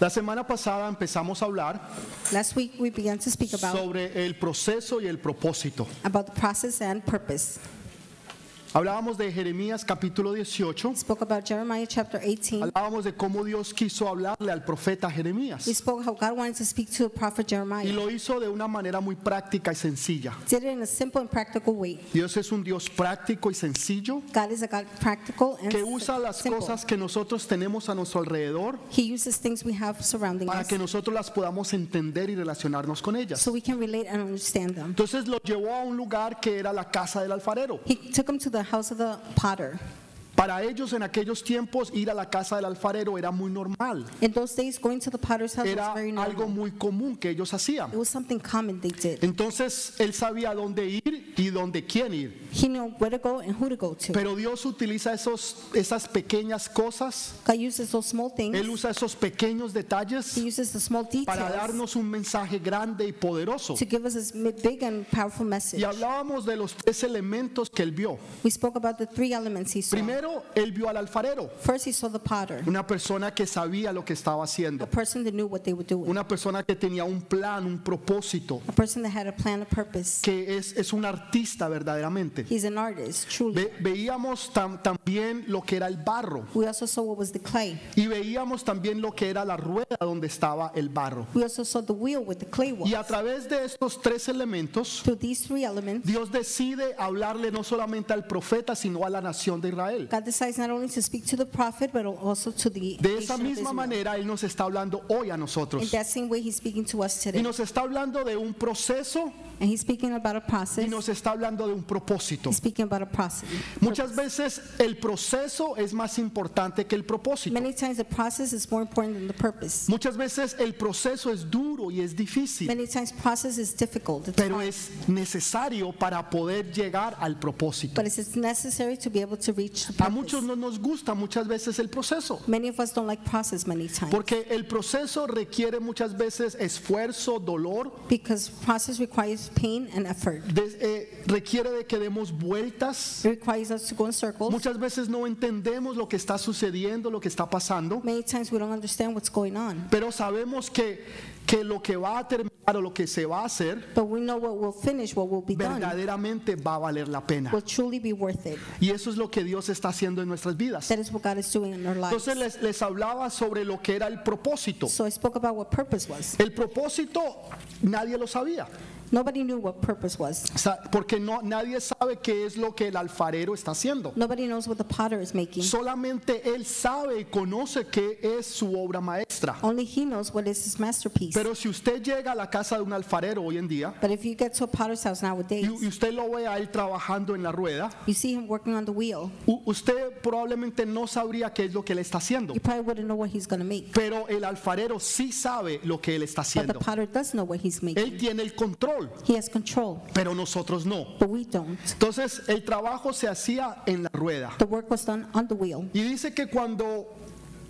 La semana pasada empezamos a hablar Last week we began to speak about, sobre el proceso y el propósito. about the process and purpose. Hablábamos de Jeremías capítulo 18. We spoke about Jeremiah chapter 18. Hablábamos de cómo Dios quiso hablarle al profeta We Jeremías. spoke how God wanted to speak to the prophet Y Jeremiah. lo hizo de una manera muy práctica y sencilla. Did it in a simple and practical way. Dios es un Dios práctico y sencillo God is a God practical and que usa las simple. cosas que nosotros tenemos a nuestro alrededor He uses things we have surrounding para us que nosotros las podamos entender y relacionarnos con ellas. so we can relate and understand them. Entonces lo llevó a un lugar que era la casa del alfarero. He took him to the house of the potter. Para ellos en aquellos tiempos ir a la casa del alfarero era muy normal. In those days, going to the potter's house Era was very algo normal. muy común que ellos hacían. It was something common they did. Entonces él sabía dónde ir y dónde quién ir. He knew where to go and who to go to. Pero Dios utiliza esos, esas pequeñas cosas, God uses those small Él usa esos pequeños detalles He uses the small para details darnos un mensaje grande y poderoso. to give us this mi- big and powerful message. Y hablábamos de los tres elementos que él vio. We spoke about the three elements he saw. Primero, él vio al alfarero, First, he saw the potter, una persona que sabía lo que estaba a haciendo, person that knew what they were doing, una persona que tenía un plan, un propósito, a person that had a plan, a purpose. que es, es un artista verdaderamente. He's an artist, truly. Ve- veíamos tam- también lo que era el barro We also saw what was the clay. y veíamos también lo que era la rueda donde estaba el barro. We also saw the wheel with the clay was. Y a través de estos tres elementos, these three elements, Dios decide hablarle no solamente al profeta, sino a la nación de Israel. God decides not only to speak to the prophet, but also to the De esa nation of misma Israel. manera, Él nos está hablando hoy a In nosotros. that same way, he's speaking to us Y today. nos está hablando de un proceso And he's speaking about a y process. nos está hablando de un propósito. He's speaking about a process. Muchas veces el proceso es más importante que el propósito. Many times the process is more important than the purpose. Muchas veces el proceso es duro y es difícil, Many times process is difficult. It's pero hard. es necesario para poder llegar al propósito. But it's necessary to be able to reach the A muchos no nos gusta muchas veces el proceso, Many of us don't like process many times porque el proceso requiere muchas veces esfuerzo, dolor, because process requires pain and effort. de- eh, requiere de que demos vueltas. It requires us to go in circles. Muchas veces no entendemos lo que está sucediendo, lo que está pasando, Many times we don't understand what's going on. pero sabemos que, que lo que va a terminar o lo que se va a hacer But we know what will finish, what will be done, verdaderamente va a valer la pena. will truly be worth it. Y eso es lo que Dios está haciendo en nuestras vidas. That is what God is doing in our lives. Entonces les, les hablaba sobre lo que era el propósito. So I spoke about what purpose was. El propósito nadie lo sabía, Nobody knew what purpose was. Porque no, nadie sabe qué es lo que el alfarero está haciendo. Nobody knows what the potter is making. Solamente él sabe y conoce qué es su obra maestra. Only he knows what is his masterpiece. Pero si usted llega a la casa de un alfarero hoy en día But if you get to a potter's house nowadays, y, y usted lo ve a él trabajando en la rueda, you see him working on the wheel, u- usted probablemente no sabría qué es lo que él está haciendo. you probably wouldn't know what he's going to make. Pero el alfarero sí sabe lo que él está But the haciendo. potter does know what he's making. Él tiene el control, He has control, pero nosotros no. but we don't. Entonces el trabajo se hacía en la rueda. The work was done on the wheel. Y dice que cuando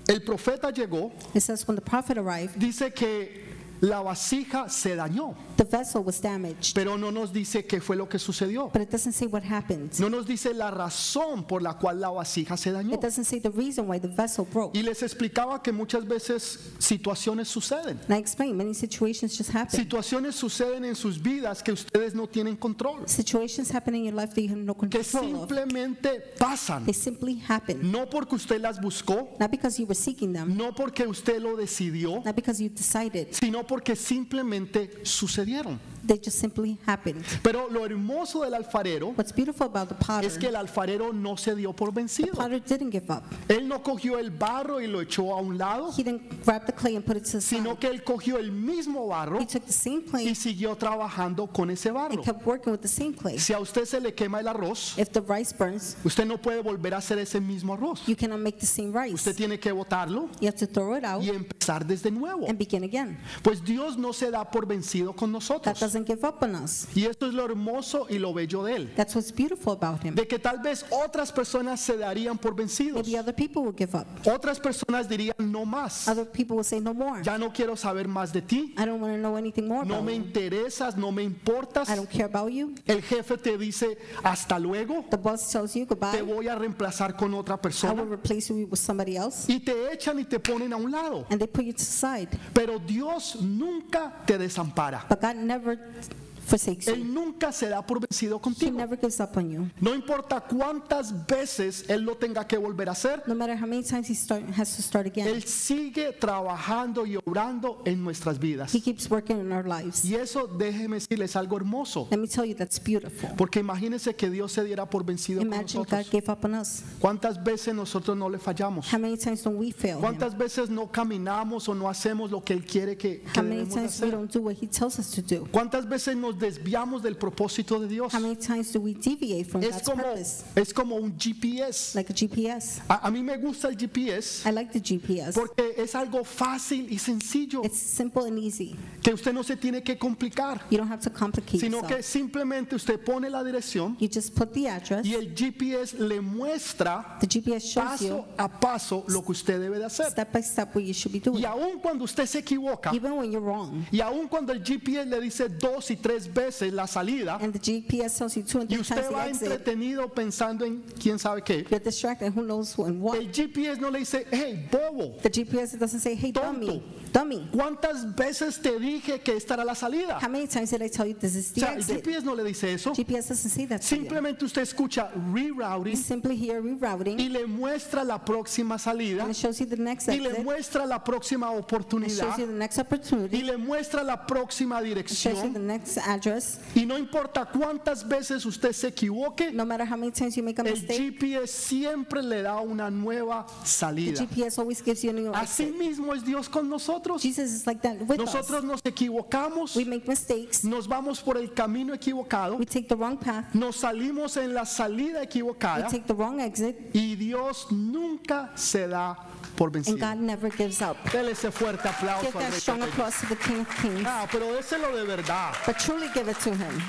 el profeta llegó, It says when the prophet arrived, dice que la vasija se dañó, the vessel was damaged. pero no nos dice qué fue lo que sucedió. But it doesn't say what happened. No nos dice la razón por la cual la vasija se dañó. It doesn't say the reason why the vessel broke. Y les explicaba que muchas veces situaciones suceden. And I explained many situations just happen. Situaciones suceden en sus vidas que ustedes no tienen control, Situations happen in your life that you have no que control of. simplemente pasan. They simply happen. No porque usted las buscó, Not because you were seeking them, no porque usted lo decidió, not because you decided. sino porque simplemente sucedieron. They just simply happened. Pero lo hermoso del alfarero What's beautiful about the potter, es que el alfarero no se dio por the vencido. potter didn't give up. Él no cogió el barro y lo echó a un lado, He didn't grab the clay and put it to the sino que él cogió el mismo barro He took the same y clay siguió trabajando con ese barro. and kept working with the same clay. Si a usted se le quema el arroz, If the rice burns, usted no puede volver a hacer ese mismo arroz. you cannot make the same rice. Usted tiene que botarlo You have to throw it out y empezar desde nuevo. and begin again. Pues Dios no se da por vencido con God nosotros. Doesn't give up on us. Y esto es lo hermoso y lo bello de Él. That's what's beautiful about him. De que tal vez otras personas se darían por vencidos. Maybe other people will give up. Otras personas dirían no más. Other people will say no more. Ya no quiero saber más de ti. I don't want to know anything more No about me you. interesas, no me importas. I don't care about you. El jefe te dice hasta luego. The boss tells you Te goodbye. voy a reemplazar con otra I will persona. replace you with somebody else. Y te echan y te ponen a un lado. And they put you to the side. Pero Dios nunca te desampara. But God never Lord. Forsakes you. Él nunca se da por vencido He contigo. never gives up on you. No importa cuántas veces Él lo tenga que volver a hacer. No matter how many times he start, has to start again. Él sigue trabajando y obrando en nuestras vidas. He keeps working in our lives. Y eso, déjeme decirles algo hermoso. Let me tell you, that's beautiful. Porque imagínense que Dios se diera por vencido con Imagine God nosotros. gave up on us. ¿Cuántas veces nosotros no le fallamos? How many times don't we fail him? ¿Cuántas veces no caminamos o no hacemos lo que Él quiere que, que How many debemos de times we hacer? don't do what he tells us to do? ¿Cuántas veces nos desviamos del propósito de Dios? How many times do we deviate from Es God's como, purpose? es como un GPS. Like a GPS. A, a mí me gusta el GPS I like the GPS. porque es algo fácil y sencillo It's simple and easy. que usted no se tiene que complicar, You don't have to complicate sino que yourself. simplemente usted pone la dirección You just put the address. y el GPS le muestra The GPS shows paso you a paso lo que usted debe de hacer. step by step what you should be doing. Y aun cuando usted se equivoca, Even when you're wrong. y aun cuando el GPS le dice dos y tres veces la salida, And the GPS tells you two and y times usted the va exit. entretenido pensando en quién sabe qué, You're distracted. Who knows who and what? el GPS no le dice, hey, bobo, The GPS doesn't say, hey, Tonto. dummy. Dummy. ¿cuántas veces te dije que esta era la salida? How many times did I tell you this is O the sea, el exit? GPS no le dice eso. GPS doesn't say that to you. Simplemente usted escucha You rerouting simply hear rerouting y le muestra la próxima salida and it shows you the next y le exit. muestra la próxima It oportunidad shows you the next y opportunity. le muestra la próxima It shows you the dirección. next address. Y no importa cuántas veces usted se equivoque, No matter how many times you make a el mistake, GPS siempre le da una nueva the salida. GPS always gives you a new Así exit. mismo es Dios con nosotros. Jesus is like that with us. Nosotros nos equivocamos, We make mistakes. nos vamos por el camino equivocado, We take the wrong path. nos salimos en la salida We equivocada take the wrong exit. y Dios nunca se da por And. God never gives up. Dele ese fuerte aplauso Give al that Rey strong applause to the King of Kings. Ah, pero déselo de verdad. But truly give it to him.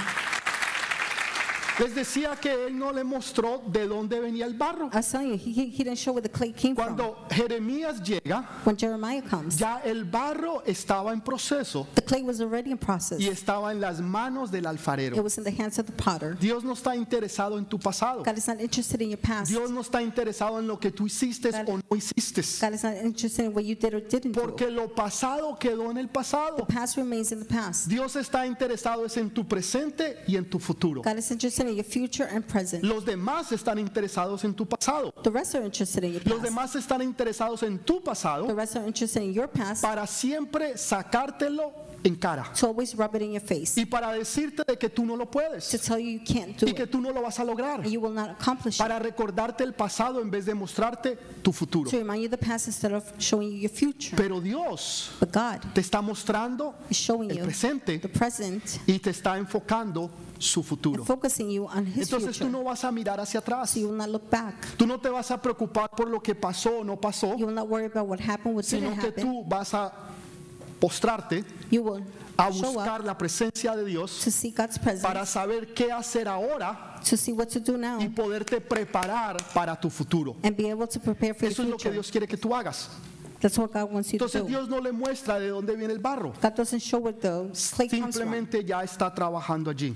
Les decía que él no le mostró de dónde venía el barro. I was telling you, he, he didn't show where the clay came from. Cuando Jeremías llega, When Jeremiah comes, ya el barro estaba en proceso the clay was already in process. y estaba en las manos del It alfarero. was in the hands of the potter. Dios no está interesado en tu pasado. God is not interested in your past. Dios no está interesado en lo que tú hiciste o no hiciste. God is not interested in what you did or didn't do. Porque lo pasado quedó en el pasado. The past remains in the past. Dios está interesado es en tu presente y en tu futuro. God is interested in your future and present. Los demás están interesados en tu pasado. The rest are interested in your Los past. demás están interesados en tu The pasado rest are interested in your past para siempre sacártelo en cara to always rub it in your face. y para decirte de que tú no lo To puedes tell you you can't do y que it. tú no lo vas a lograr. And you will not accomplish it. Para recordarte el pasado en vez de mostrarte tu futuro. To remind you the past instead of showing you your future. Pero Dios But God te está mostrando is showing el you presente the present y te está enfocando su futuro. focusing you on His Entonces tú future. no vas a mirar hacia atrás. So you will not look back. Tú no te vas a preocupar por lo que pasó o no pasó, You will not worry about what happened, what sino didn't que happen. tú vas a postrarte You will a buscar la presencia de Dios to see God's presence, para saber qué hacer ahora to see what to do now, y poderte preparar para tu futuro. and be able to prepare for Eso es lo que. Dios quiere que tú hagas. That's what God wants you to Entonces do. Dios no le muestra de dónde viene el barro. God doesn't show where the clay comes. Simplemente ya está trabajando allí.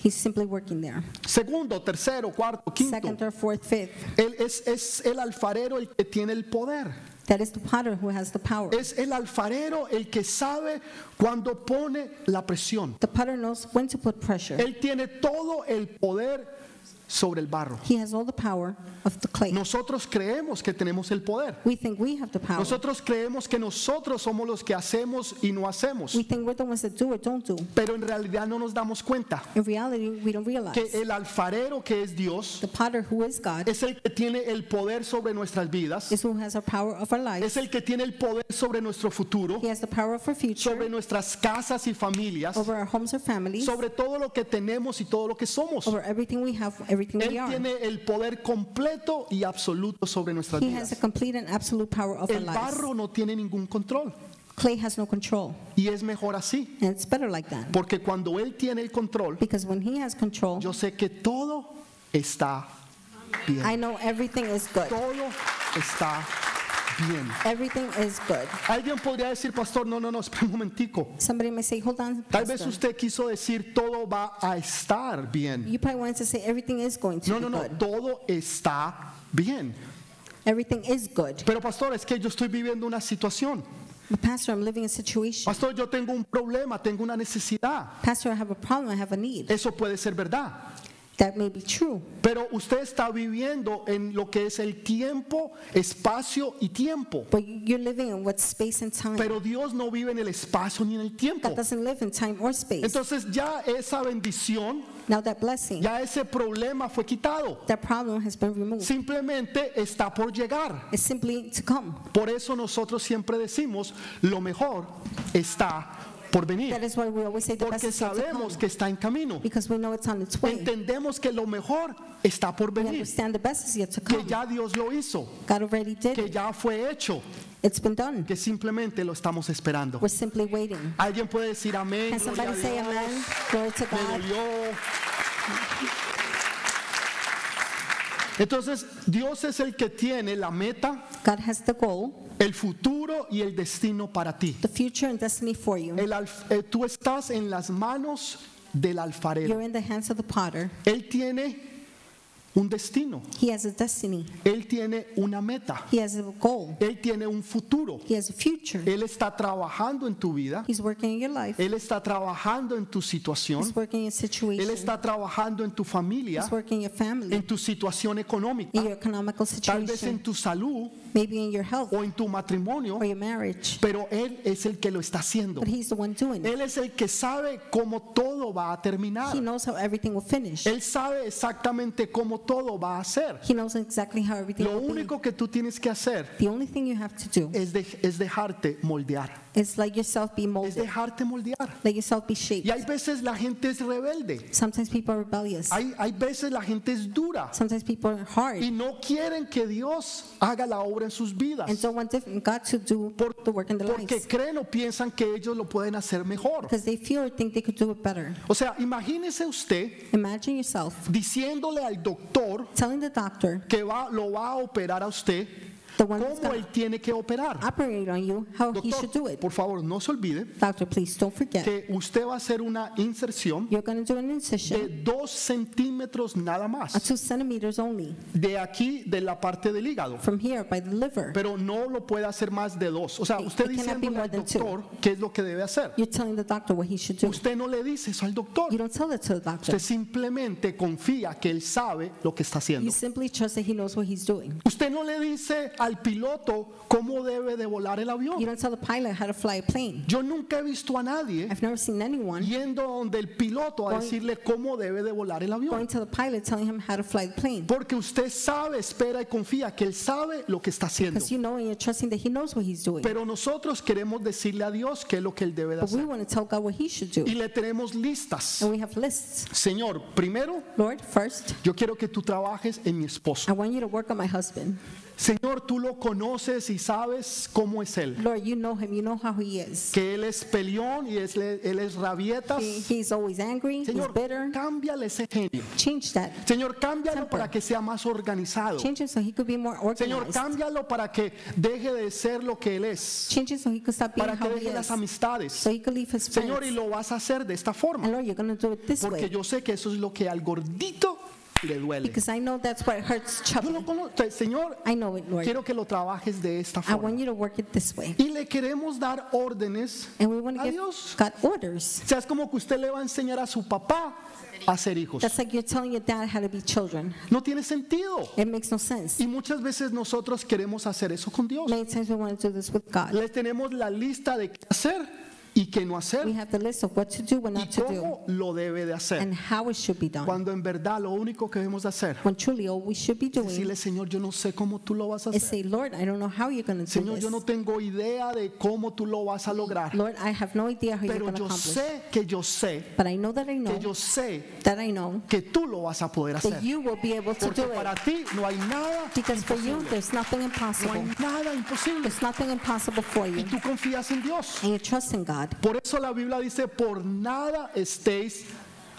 He's simply working there. Segundo, tercero, cuarto, quinto. Second, third, fourth, fifth. Él es, es el alfarero el que tiene el poder. That is the potter who has the power. Es el alfarero el que sabe cuando pone la presión. The potter knows when to put pressure. Él tiene todo el poder sobre el barro. He has all the power of the clay. Nosotros creemos que tenemos el poder. We think we have the power. Nosotros creemos que nosotros somos los que hacemos y no hacemos. We think we're the ones that do or don't do. Pero en realidad no nos damos cuenta In reality, we don't realize. que el alfarero que es Dios The potter who is God es el que tiene el poder sobre nuestras vidas. is who has our power of our lives. Es el que tiene el poder sobre nuestro futuro, He has the power of our sobre future, nuestras casas y familias, over our homes or families, sobre todo lo que tenemos y todo lo que somos. over everything we have, everything Él we are. tiene el poder completo y absoluto sobre nuestras He has vidas. complete and absolute power of our El lives. barro no tiene ningún control. Clay has no control. Y es mejor así, And it's better like that. porque cuando Él tiene el control, Because when he has control, yo sé que todo está I bien. know everything is good. Todo está bien. Everything is good. Alguien podría decir, pastor, no, no, no, espera un momentico. Somebody may say, hold on. Tal vez pastor. usted quiso decir todo va a estar bien. You probably wanted to say everything is going to No, be no, no, good. todo está bien. Everything is good. Pero pastor, es que yo estoy viviendo una situación. But Pastor, I'm living a situation. Pastor, yo tengo un problema, tengo una necesidad. Pastor, I have a problem. I have a need. Eso puede ser verdad. That may be true. Pero usted está viviendo en lo que es el tiempo, espacio y tiempo. But you're living in what space and time. Pero Dios no vive en el espacio ni en el tiempo. God doesn't live in time or space. Entonces ya esa bendición, Now that blessing, ya ese problema fue quitado. that problem has been removed. Simplemente está por llegar. It's simply to come. Por eso nosotros siempre decimos, lo mejor está por venir. That is why we always say the best Porque to sabemos come. que está en camino. Because we know it's on its way. Entendemos que lo mejor está por We venir. understand the best is yet to Que come. ya Dios lo hizo. God already did Que ya fue hecho. It's been done. Que simplemente lo estamos esperando. We're simply waiting. Alguien puede decir amén. Can somebody say amen? Glory to God. Entonces, Dios es el que tiene la meta, God has the goal, el futuro y el destino para ti. the future and destiny for you. El eh, tú estás en las manos del alfarero. You're in the hands of the potter. Él tiene un destino. He has a destiny. Él tiene una meta. He has a goal. Él tiene un futuro. He has a future. Él está trabajando en tu vida. He's working in your life. Él está trabajando en tu situación. He's working in your Él situation. está trabajando en tu familia, He's working in your family, en tu situación económica, in your economical tal vez en situation, tu salud maybe in your health o en tu matrimonio, or your marriage. pero Él es el que lo está haciendo. But He's the one doing it. Él es el que sabe cómo todo va a terminar. He knows how everything will finish. Él sabe exactamente cómo todo va a ser. He knows exactly how everything Lo will be. único que tú tienes que hacer The only thing you have to do es, de- es dejarte moldear. yourself be Es molded, dejarte moldear. let yourself be Y shaped. hay veces la gente es rebelde. Sometimes people are rebellious. Hay, hay veces la gente es dura. Sometimes people are Y hard no quieren que Dios haga la obra en sus vidas. and don't want God to do the work in their Porque lives creen o piensan que ellos lo pueden hacer mejor. because they feel or think they could do it better. O sea, imagínese usted Imagine yourself diciéndole al doctor telling the doctor, que va, lo va a operar a usted the one cómo él tiene que operar. operate on you, how he should do Doctor, it. por favor, no se olvide Doctor, please don't forget. que usted va a hacer una inserción You're going to do an de incision dos centímetros nada of más two centimeters only de aquí de la parte del hígado. from here by the liver. Pero no lo puede hacer más de dos. O sea, It- usted it cannot be diciéndole more al than two. doctor qué es lo que debe hacer. You're telling the doctor what he should do. Usted no le dice eso al doctor. You don't tell it to the doctor. Usted simplemente confía que él sabe lo que está haciendo. You simply trust that he knows what he's doing. Usted no le dice al piloto cómo debe de volar el You avión. don't tell the pilot how to fly a plane. Yo nunca he visto a nadie I've never seen anyone yendo donde el piloto a Going- decirle cómo debe de volar el going avión. to the pilot telling him how to fly the plane. Porque usted sabe, espera y confía que él sabe lo que está haciendo. Because you know and you're trusting that he knows what he's doing. Pero nosotros queremos decirle a Dios qué es lo que él debe de But we hacer. want to tell God what he should do. Y le tenemos listas. And we have lists. Señor, primero Lord, first, yo quiero que tú trabajes en mi esposo. I want you to work on my husband. Señor, tú lo conoces y sabes cómo es él. Lord, you know him. You know how he is. Que él es peleón y es, él es rabietas. He, he's always angry. He's Señor, bitter. cámbiale ese genio. Change that. Señor, cámbialo Temper. para que sea más organizado. Change it so he could be more Señor, organized. cámbialo para que deje de ser lo que él es. Change it so he could stop being Para que how he deje las is. amistades. So he could leave his Señor, y friends. lo vas a hacer de esta And forma. Lord, you're do it this Porque way. yo sé que eso es lo que al gordito le duele. Because I know that's what hurts Yo lo. Señor, I know it, Lord. quiero que lo trabajes de esta I want forma. you to work it this way. Y le queremos dar órdenes. And we want to a give Dios. God orders. O sea, es como que usted le va a enseñar a su papá a ser hijos. That's like you're telling your dad how to be children. No tiene sentido. It makes no sense. Y muchas veces nosotros queremos hacer eso con Dios. Many times we want to do this with God. Les tenemos la lista de qué hacer y qué no We hacer have the list of what to do and y not to do, cómo lo debe de hacer. and how it should be done. Cuando en verdad lo único que debemos de hacer When truly all we should be es doing decirle, Señor, yo no sé cómo tú lo vas a is hacer. say, Lord, I don't know how you're going to do Señor, yo no this. tengo idea de cómo tú lo vas a lograr, Lord, I have no idea how you're pero going to yo accomplish. sé que yo sé, But I know that I que know yo sé that I know que tú lo vas a poder hacer. that you will be able to Porque do para it. ti no hay nada Because for you, there's nothing No impossible. hay nada imposible. There's nothing impossible for Y you. tú confías en Dios. And you trust in God. Por eso la Biblia dice, por nada estéis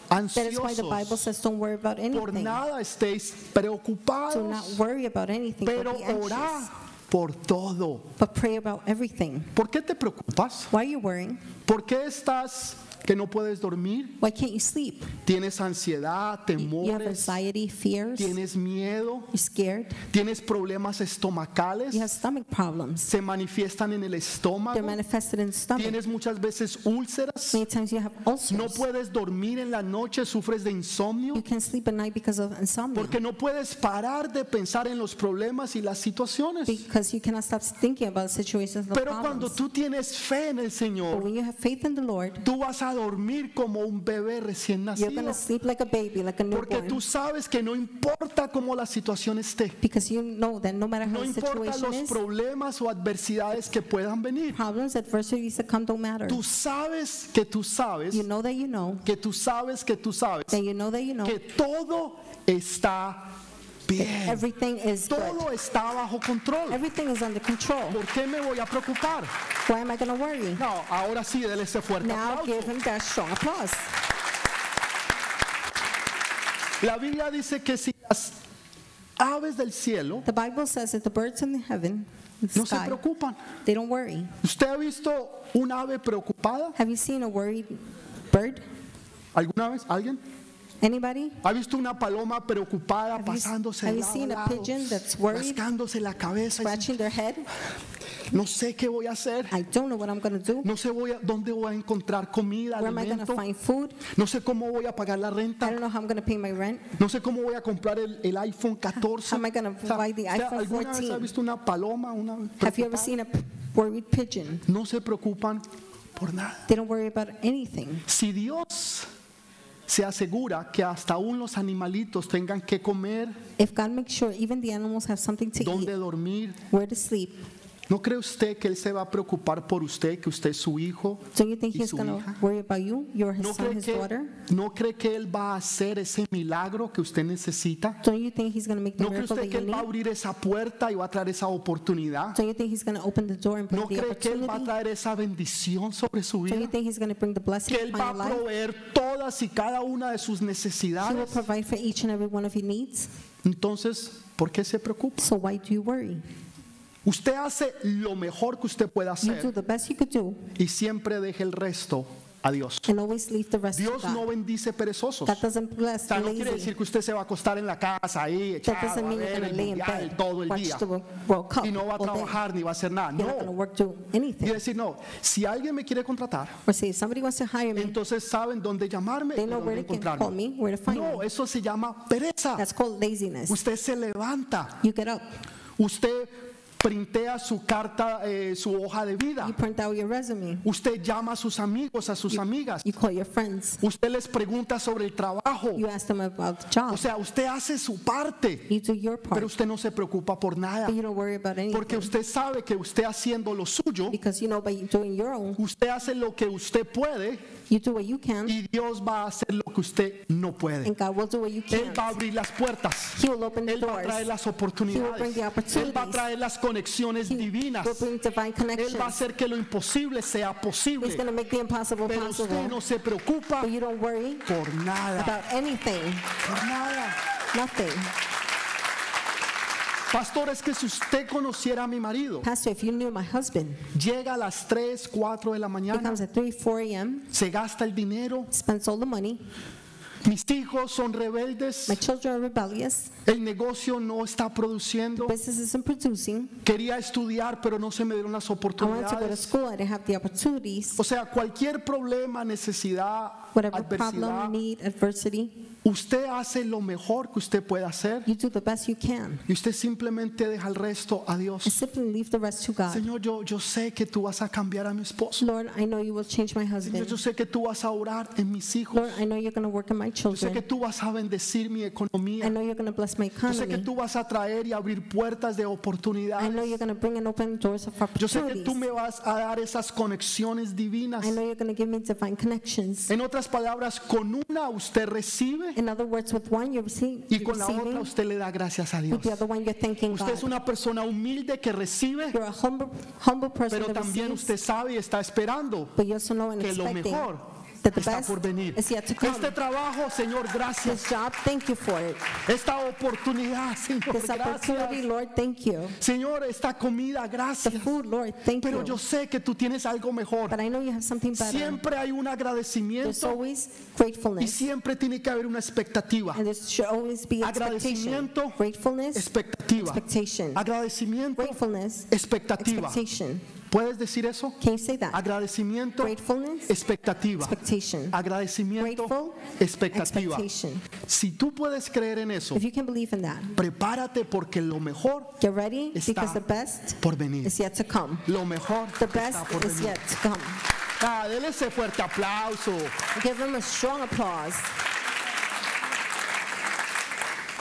That is why the Bible says, don't worry about Por anything. nada estéis Do preocupados. not worry about anything, Pero orá por todo. But pray about everything. ¿Por qué te preocupas? Why are you worrying? ¿Por qué estás que no puedes dormir? Why can't you sleep? ¿Tienes ansiedad, You you have temores? anxiety, fears, ¿Tienes miedo? scared, ¿Tienes problemas estomacales? you have stomach problems. ¿Se manifiestan en el They're estómago? manifested in the stomach. ¿Tienes muchas veces úlceras? Many times you have ¿No ulcers. puedes dormir en la noche? ¿Sufres de insomnio? You can't sleep at night because of insomnia. Porque no puedes parar de pensar en los problemas y las situaciones. Because you cannot stop thinking about situations and Pero cuando tú tienes fe en el But Señor, when you have faith in the Lord, tú vas a dormir como un bebé recién you're nacido. to sleep like a baby, like a Porque tú sabes que no importa cómo la situación esté, you know that no no importa los is, problemas o adversidades que puedan venir. problems, come. Tú sabes que tú sabes, You know that you know, que tú sabes que tú sabes that you know that you know, que todo está bien. everything is good. Todo está bajo control. Everything is under control. ¿Por qué me voy a preocupar? Why am I going to worry? No, ahora sí, déle ese fuerte Now aplauso. give him that strong applause. La Biblia dice que si las aves del cielo The Bible says that the birds in the heaven, the no se sky, preocupan. they don't worry. ¿Usted ha visto un ave preocupada Have you seen a worried bird? alguna vez? ¿Alguien? Anybody? ¿Ha visto una paloma preocupada Have you- pasándose have you seen a pigeon that's worried? rascándose la cabeza Scratching their head? no sé qué voy a hacer, I don't know what I'm do. no sé voy a- dónde voy a encontrar comida, Where am I alimento, find food? no sé cómo voy a pagar la I renta, don't know how I'm pay my rent. no sé cómo voy a comprar el, el iPhone 14. How am I gonna O sea, buy the ¿usted iPhone ¿Alguna vez ha 14? visto una paloma? Una Have you ever seen a worried pigeon? No se preocupan por nada. They don't worry about anything. Si Dios se asegura que hasta aún los animalitos tengan que comer, If God makes sure even the animals have something to dónde eat, dormir, where to sleep, ¿no cree usted que Él se va a preocupar por usted, que usted es su hijo? you think y He's su going hija? worry about you? You're His ¿No son, cree, His que, daughter. ¿No cree que Él va a hacer ese milagro que usted necesita? Don't you think He's to make the ¿No cree miracle usted that que you Él va a need? abrir esa puerta y va a traer esa oportunidad? You think He's to open the door and bring ¿No the cree que Él va a opportunity? traer esa bendición sobre su you vida? think He's going to bring the blessing Que Él upon va your a life? proveer todas y cada una de sus He will necesidades. provide for each and every one of your needs. Entonces, ¿por qué se preocupa? So why do you worry? Usted hace lo mejor que usted pueda You do hacer the best you could do y siempre deje el resto a Dios. and always leave the rest Dios no bendice perezosos. That doesn't bless O sea, no quiere decir que usted se va a acostar en la casa ahí, echado a ver el mundial todo el día y no va a trabajar ni va a hacer nada. No. Quiere decir, no, si alguien me quiere contratar, say, wants to hire me, entonces saben dónde llamarme y dónde encontrarme. me, where to find No, me. eso se llama pereza. That's called laziness. Usted se levanta, You get up, usted printea su carta, eh, su hoja de vida. you print out your resume, Usted llama a sus amigos, a sus amigas. you call your friends, Usted les pregunta sobre el trabajo. you ask them about the O job. sea, usted hace su parte, You do your pero part, usted no se preocupa por nada. but you don't worry about Porque usted sabe que usted haciendo lo suyo, Because you know by doing your own, usted hace lo que usted puede you do what you can, y Dios va a hacer lo que usted no puede. and God will do what you Él va a can't. abrir las puertas. He will open the Él va a doors. traer las He will bring oportunidades. the Él va a opportunities. traer las conexiones He divinas. will bring divine Él va a connections. hacer que lo imposible sea He's posible. going to make the impossible Pero usted possible. no se preocupa But you don't worry por nada. about anything, Por nada. nothing. Pastor, es que si usted conociera a mi marido, Pastor, if you knew my husband, llega a las 3, 4 de la he mañana, comes at 3, 4 a.m., se gasta el dinero, spends all the money. mis hijos son rebeldes, My children are rebellious. el negocio no está produciendo, Business isn't producing. quería estudiar pero no se me dieron las I wanted to go to oportunidades. school. I didn't have the opportunities. O sea, cualquier problema, necesidad, Whatever adversidad, problem, need, adversity, usted hace lo mejor que usted puede hacer You do the best you can. y usted simplemente deja el resto a And Dios. simply leave the rest to God. Señor, yo, yo sé que tú vas a cambiar a mi esposo. Lord, I know you will change my Señor, husband. yo sé que tú vas a orar en mis hijos. Lord, I know you're going to work in my Yo sé que children. tú vas a bendecir mi I economía. know you're going to bless my Yo sé que economy. tú vas a traer y abrir puertas de I know oportunidades. you're going to bring and open doors of Yo sé que opportunities. tú me vas a dar esas conexiones divinas. I know you're going to give me divine connections. En otras palabras, con una usted recibe In other words, with one you're, receive, y con la otra usted le da gracias a Dios. with the other one you're thanking Usted es una persona humilde que recibe, You're a humble, humble person pero también receives, usted sabe y está esperando but you also know and que lo mejor that the está best por venir. is yet to come. Este trabajo, Señor, gracias. This job, thank you for it. Esta oportunidad, Señor, This opportunity, gracias. Lord, thank you. Señor, esta comida, The gracias. food, Lord, thank Pero yo you. sé que tú tienes algo mejor. But I know you have something better. Siempre hay un There's agradecimiento always y gratefulness. siempre tiene que haber una expectativa. And there should always be expectation. Agradecimiento, Gratefulness, Expectativa. expectation. Agradecimiento, Gratefulness, expectativa. expectation. ¿Puedes decir eso? Can you say that? Agradecimiento, expectativa. expectation. Agradecimiento, Grateful, expectativa. Si tú puedes creer en eso, If you can believe in that, prepárate porque lo mejor get ready Está because the best por venir. is yet to come. Lo mejor The best está por is venir. yet to come. Ah, ese fuerte aplauso. Give them a strong applause.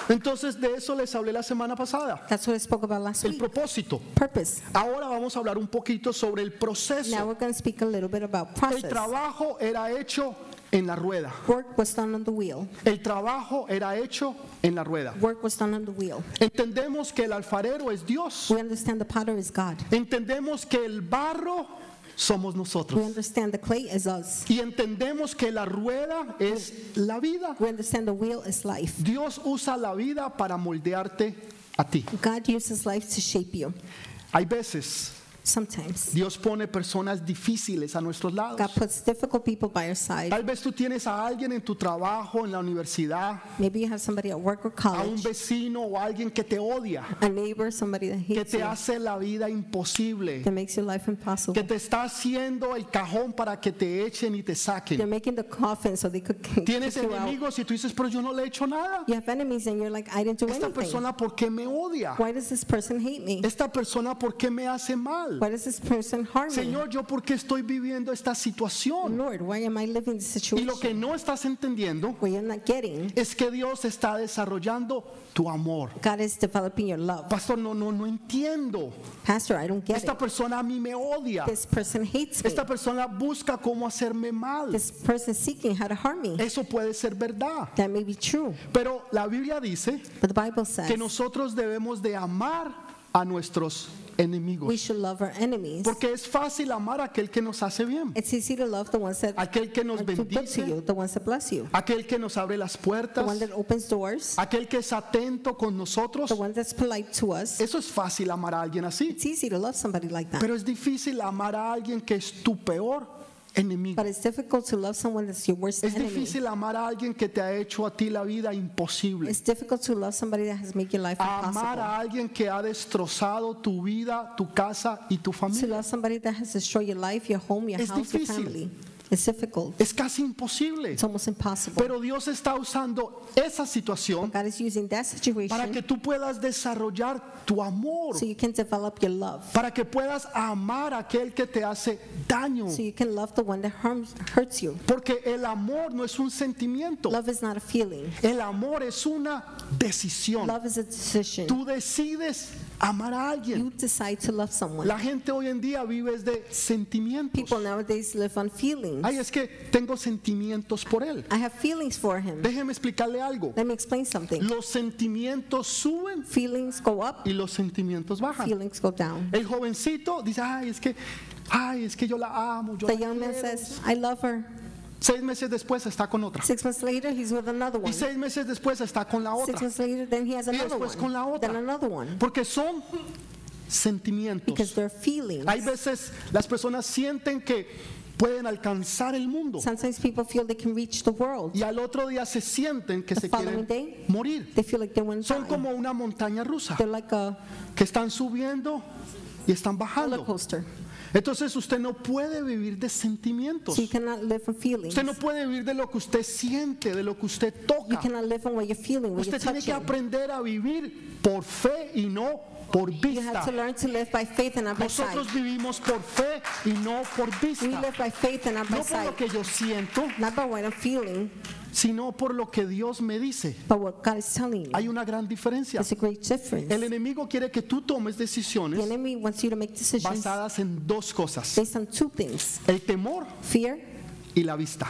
Entonces de eso les hablé la semana pasada. That's what I spoke about last El week. propósito. Purpose. Ahora vamos a hablar un poquito sobre el Now proceso. we're going to speak a little bit about El process. trabajo era hecho en la rueda. Work was done on the wheel. El trabajo era hecho en la rueda. Work was done on the wheel. Entendemos que el alfarero es Dios. We understand the potter is God. Entendemos que el barro somos We nosotros. understand the clay is us. Y entendemos que la rueda es la vida. We understand the wheel is life. Dios usa la vida para moldearte a ti. God uses life to shape you. Hay veces Sometimes Dios pone personas difíciles a nuestros lados. God puts difficult people by your side. Tal vez tú tienes a alguien en tu trabajo, en la universidad, Maybe you have somebody at work or a un college, vecino o alguien que te odia, a neighbor, somebody that que hates te you, hace la vida imposible, that makes your life impossible. que te está haciendo el cajón para que te echen y te They're saquen. making the coffin so they could Tienes enemigos y tú dices, pero yo no le he hecho nada. You have enemies and you're like, I didn't do Esta anything. persona, ¿por qué me odia? Why does this person hate me? Esta persona, ¿por qué me hace mal? Why does this person harm me? Señor, ¿yo por qué estoy viviendo esta situación? Lord, why am I living this Y lo que situation no estás entendiendo you're not getting? es que Dios está desarrollando tu amor. God is developing your love. Pastor, no, no, no entiendo. Pastor, I don't get Esta it. persona a mí me odia. This person hates me. Esta persona busca cómo hacerme mal. This person is seeking how to harm me. Eso puede ser verdad. That may be true. Pero la Biblia dice But the Bible says que nosotros debemos de amar a nuestros we should love our enemies. Porque es fácil amar a aquel que nos hace bien, It's easy to love the ones that aquel que nos bendice, you, the ones that bless you, aquel que nos abre las the puertas, one that opens doors, aquel que es atento con nosotros. the one that's polite to us. Eso es fácil amar a alguien así. It's easy to love somebody like that. Pero es difícil amar a alguien que es tu peor enemigo. But it's difficult to love someone that's your worst Es enemy. difícil amar a alguien que te ha hecho a ti la vida imposible. It's difficult to love somebody that has made your life Amar impossible. a alguien que ha destrozado tu vida, tu casa y tu To familia. love somebody that has destroyed your life, your home, your Es house, your difícil. family. It's difficult. Es casi imposible. It's almost impossible. Pero Dios está usando esa situación God is using that para que situation tú puedas desarrollar tu amor, so you can develop your love. para que puedas amar a aquel que te hace daño. So you can love the one that harms, hurts you. Porque el amor no es un sentimiento, Love is not a feeling. el amor es una decisión. Love is a decision. Tú decides amar a You alguien. decide to love someone. La gente hoy en día vive de sentimientos. People nowadays live on feelings. Ay, es que tengo sentimientos por él. I have feelings for him. Déjeme explicarle algo. Let me explain something. Los sentimientos suben Feelings go up, y los sentimientos bajan. feelings go down. El jovencito dice, ay, es que, ay, es que yo la amo. Yo The la young man quiero". says, I love her. Seis meses después está con otra. Six months later, he's with another Y one. seis meses después está con la Six otra. months later, then he has Y another después con la one. otra. Then another one. Porque son Because sentimientos. they're feelings. Hay veces las personas sienten que pueden alcanzar el mundo Sometimes people feel they can reach the world. y al otro día se sienten que The se quieren day, morir. They feel like they Son como una montaña rusa like a que están subiendo y están bajando. Entonces usted no puede vivir de sentimientos. So you cannot live from feelings. Usted no puede vivir de lo que usted siente, de lo que usted You toca. cannot live what you're feeling, what you're Usted tiene que aprender a vivir por fe y no por You vista. have to learn to live by faith and not by sight. Nosotros vivimos por fe y no por We vista. live by faith and not by No por lo que yo siento, Not by what I'm feeling, sino por lo que Dios me dice. but what God is telling you. Hay una gran diferencia. There's a great difference. El enemigo quiere que tú tomes The decisiones enemy wants you to make decisions basadas en dos cosas. based on two things El temor fear y la vista.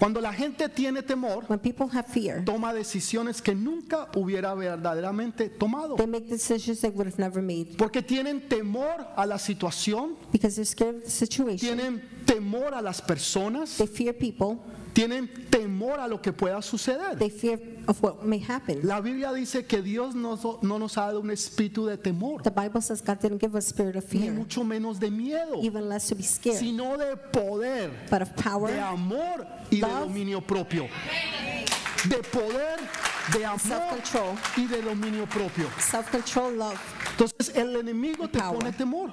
Cuando la gente tiene temor, When people have fear, toma decisiones que nunca hubiera verdaderamente tomado. they make decisions they would have never made Porque tienen temor a la situación, because they're scared of the situation. tienen temor a las personas, They fear people, tienen temor a lo que pueda suceder. they fear of what may happen. La Biblia dice que Dios nos- no nos ha dado un espíritu de temor, The Bible says God didn't give us spirit of ni fear, mucho menos de miedo, even less to be scared, sino de poder, but of de power, amor y de love, dominio propio. De poder, de amor y de dominio propio. self-control, love. Entonces el enemigo te Power. pone temor.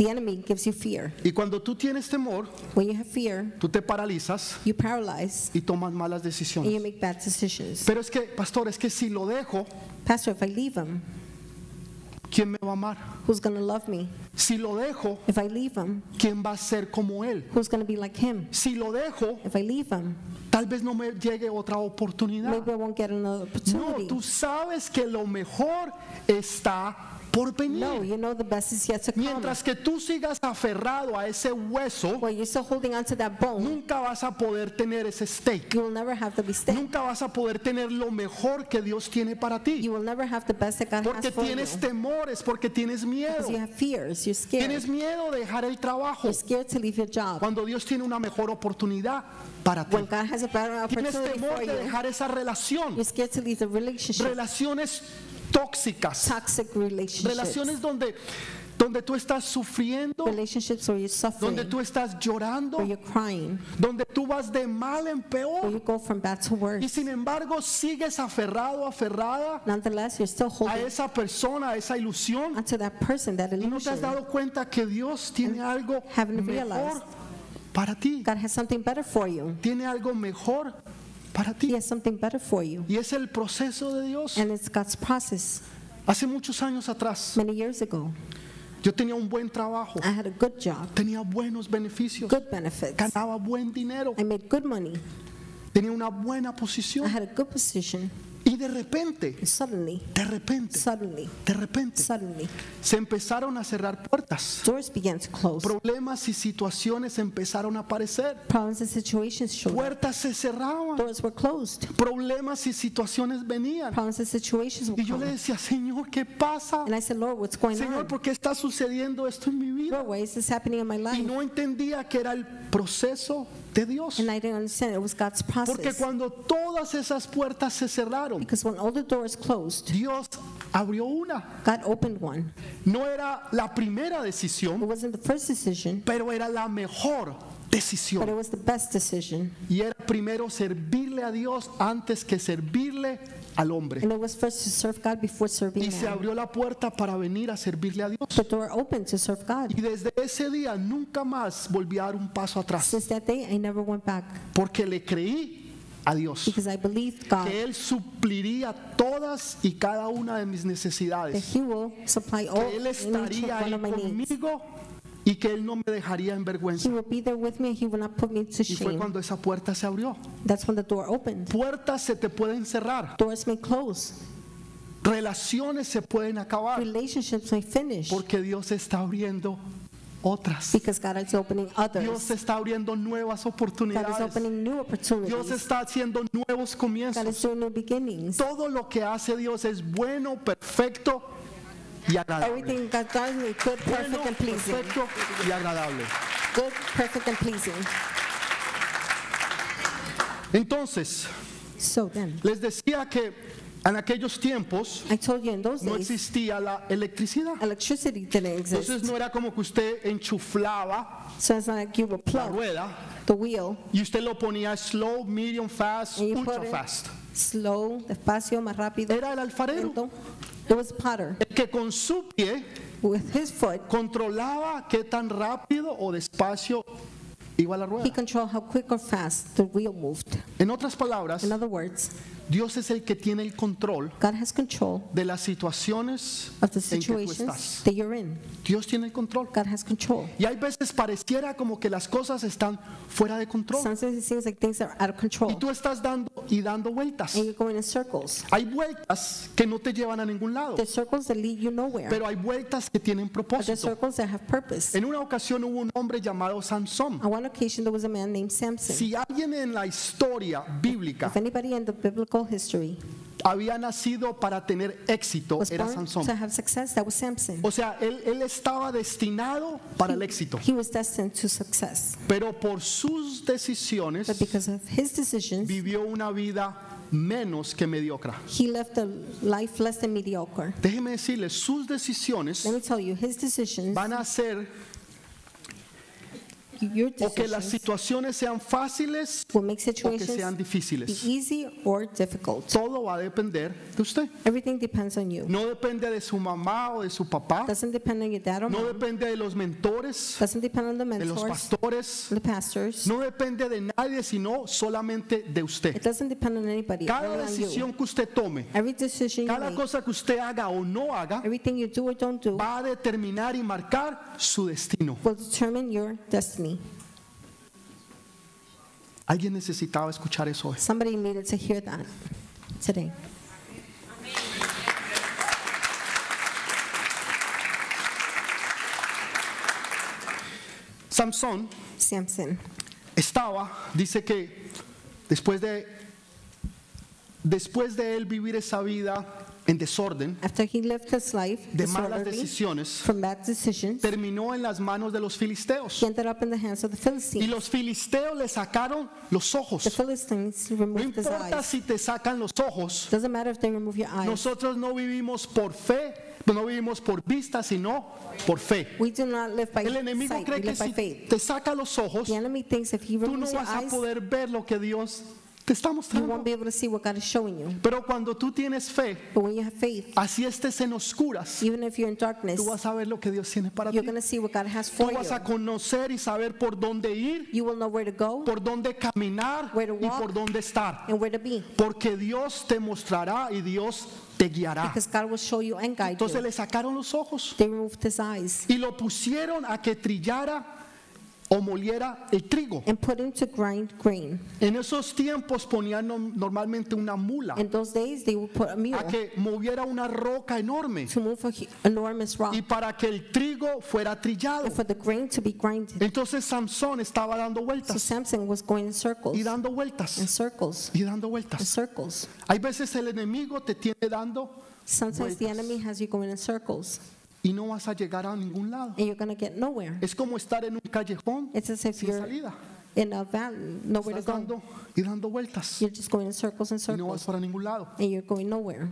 The enemy gives you fear. Y cuando tú tienes temor, When you have fear, tú te paralizas you paralyze y tomas malas and you make bad decisions. Pero es que, pastor, es que si lo dejo, Pastor, if I leave him, ¿quién me va a amar? who's going to love me? Si lo dejo, If I leave him, ¿quién va a ser como él? who's going to be like him? Si lo dejo, If I leave him, tal vez no me llegue otra oportunidad. maybe I won't get another No, opportunity. tú sabes que lo mejor está por No, you know the best is yet to come. Mientras que tú sigas aferrado a ese hueso, While you're still holding on to that bone, nunca vas a poder tener ese steak. you will never have the mistake. Nunca vas a poder tener lo mejor que Dios tiene para ti. You will never have the best that God Porque has for you. tienes temores, porque tienes miedo. You have fears, you're scared. Tienes miedo de dejar el trabajo You're scared to leave your job. cuando Dios tiene una mejor oportunidad para ti. When God has a better Tienes opportunity temor for de you, dejar esa relación. you're scared to leave the relationship. Relaciones tóxicas. Toxic relationships. Relaciones donde, donde tú estás sufriendo, Relationships where you're suffering, donde tú estás llorando, crying, donde tú vas de mal en peor. Y sin embargo sigues aferrado, aferrada Nonetheless, you're still a esa persona, a esa ilusión. that person, that Y no te has dado cuenta que Dios tiene algo mejor para ti. God has something better for you. Tiene algo mejor para He ti. has something better for you. Y es el proceso de Dios. And it's God's process. Hace muchos años atrás, Many years ago, yo tenía un buen trabajo, I had a good job, tenía buenos beneficios, good benefits. ganaba buen dinero, I made good money. tenía una buena I posición. had a good position. Y de repente, suddenly, de repente, suddenly, de repente, suddenly, se empezaron a cerrar puertas. doors began to close. Problemas y situaciones empezaron a aparecer. Problems and situations showed. Puertas se cerraban. Doors were closed. Problemas y situaciones venían. Problems and situations would Y yo le decía, Señor, ¿qué pasa? And I said, Lord, what's going Señor, on? ¿por qué está sucediendo esto en mi vida? Lord, why is this happening in my Y life? no entendía que era el proceso de Dios. And I didn't understand. It was God's Porque process. cuando todas esas puertas se cerraron, Because when all the doors closed, Dios abrió una. God opened one. No era la primera It decisión, wasn't the first decision, pero era la mejor but it decisión. was the best decision. Y era primero servirle a Dios antes que servirle al hombre. And it was first to serve God before serving Y se man. abrió la puerta para venir a servirle a Dios. The door opened to serve God. Y desde ese día nunca más volví a dar un paso atrás, Since that day, I never went back porque le creí a Dios because I believed God que Él supliría todas y cada una de mis that necesidades, He will supply all que Él estaría ahí conmigo y que Él no me dejaría en He vergüenza. will be there with me. and He will not put me to Y fue shame. cuando esa puerta se abrió. That's when the door opened. Puertas se te pueden cerrar, Doors may close. relaciones se pueden acabar, Relationships may finish porque Dios está abriendo otras. because God is opening Dios others. está abriendo nuevas God is oportunidades. opening new Dios opportunities. está haciendo nuevos God comienzos. is doing new beginnings. Todo lo que hace Dios es bueno, perfecto y agradable. Everything God does is good, Bueno, perfect, and pleasing. perfecto y agradable. Good, perfect, and pleasing. Entonces, So then, les decía que en aquellos tiempos those no days, existía la electricidad. electricity didn't Entonces exist. no era como que usted enchuflaba So like la rueda the wheel y usted lo ponía slow, medium, fast, ultra fast. slow, despacio, más rápido. Era el alfarero lento. It was potter. el que con su pie with his foot, controlaba qué tan rápido o despacio iba la he controlled how quick or fast the wheel moved. En otras palabras, In other words, Dios es el que tiene el control God has control de las situaciones of the en que tú estás. that you're in. Dios tiene el control. God has control. Y hay veces pareciera como que las cosas están fuera de control. Sometimes it seems like things are out of Y control tú estás dando y dando vueltas. and you're going in circles. Hay vueltas que no te llevan a ningún lado, There's circles that lead you nowhere, pero hay vueltas que tienen but there's propósito. circles that have purpose. En una ocasión hubo un hombre llamado Sansón. On one occasion, there was a man named Samson. Si alguien en la historia bíblica If anybody in the biblical history había nacido para tener éxito, was era born Sansón. to have success, that was Samson. O sea, él, él estaba destinado para el éxito, He was destined to success, pero por sus decisiones but because of his decisions, vivió una vida menos que mediocre. he left a life less than mediocre. Déjeme decirle, sus decisiones Let me tell you, his decisions, van a hacer your o que las situaciones sean fáciles will make o que sean be difíciles. easy or difficult. Todo va a depender de usted. Everything depends on you. No depende de su mamá o de su papá. Doesn't depend on your dad or No mom. depende de los mentores, Doesn't depend on the de los mentors, pastores. the pastors. No depende de nadie, sino solamente de It usted. doesn't depend on anybody. Cada only on you. decisión que usted tome, Every decision you cada make, cosa que usted haga o no haga, everything you do or don't do, va a determinar y marcar su destino. will determine your destiny. Alguien necesitaba escuchar eso hoy. Somebody needed to hear that today. Samson Samson. estaba, dice que después de después de él vivir esa vida en desorden, After he lived his life de malas decisiones, from bad decisions, terminó en las manos de los filisteos. he ended up in the hands of the Y Philistines. los filisteos le sacaron los The ojos. Philistines No removed his importa eyes. si te sacan los ojos. Doesn't matter if they remove your eyes. Nosotros no vivimos por fe, no vivimos por vista, sino por fe. We do not live by El enemigo sight, we cree que live by si faith. te saca los ojos, The enemy thinks if he tú no removes your vas a eyes, poder ver lo que Dios te está you mostrando. won't be able to see what God is showing you. Pero cuando tú tienes fe, But when you have faith, así estés en oscuras, even if you're in darkness, tú vas a ver lo que Dios tiene para ti. you're going to see what God has Tú for vas a conocer y saber por dónde ir, You will know where to go por dónde caminar Where to y por dónde estar. and where to be. Porque Dios te mostrará y Dios te guiará. God will show you and guide Entonces you. le sacaron los ojos They removed his eyes y lo pusieron a que trillara o moliera el trigo. and put him to grind grain. En esos tiempos ponían no- normalmente una mula In those days, they would put a mule a que moviera una roca enorme to move a hu- enormous rock y para que el trigo fuera trillado. and for the grain to be grinded. Entonces Samson estaba dando So vueltas Samson was going in circles, y dando in vueltas circles, y dando in vueltas. circles. Hay veces el enemigo te tiene dando Sometimes the enemy has you going in circles y no vas a llegar a ningún lado. and you're to get nowhere. Es como estar en un callejón It's as if sin you're salida. in a valley, nowhere to Estás go. dando y dando vueltas You're just going in circles and y no vas circles para ningún lado. and you're going nowhere.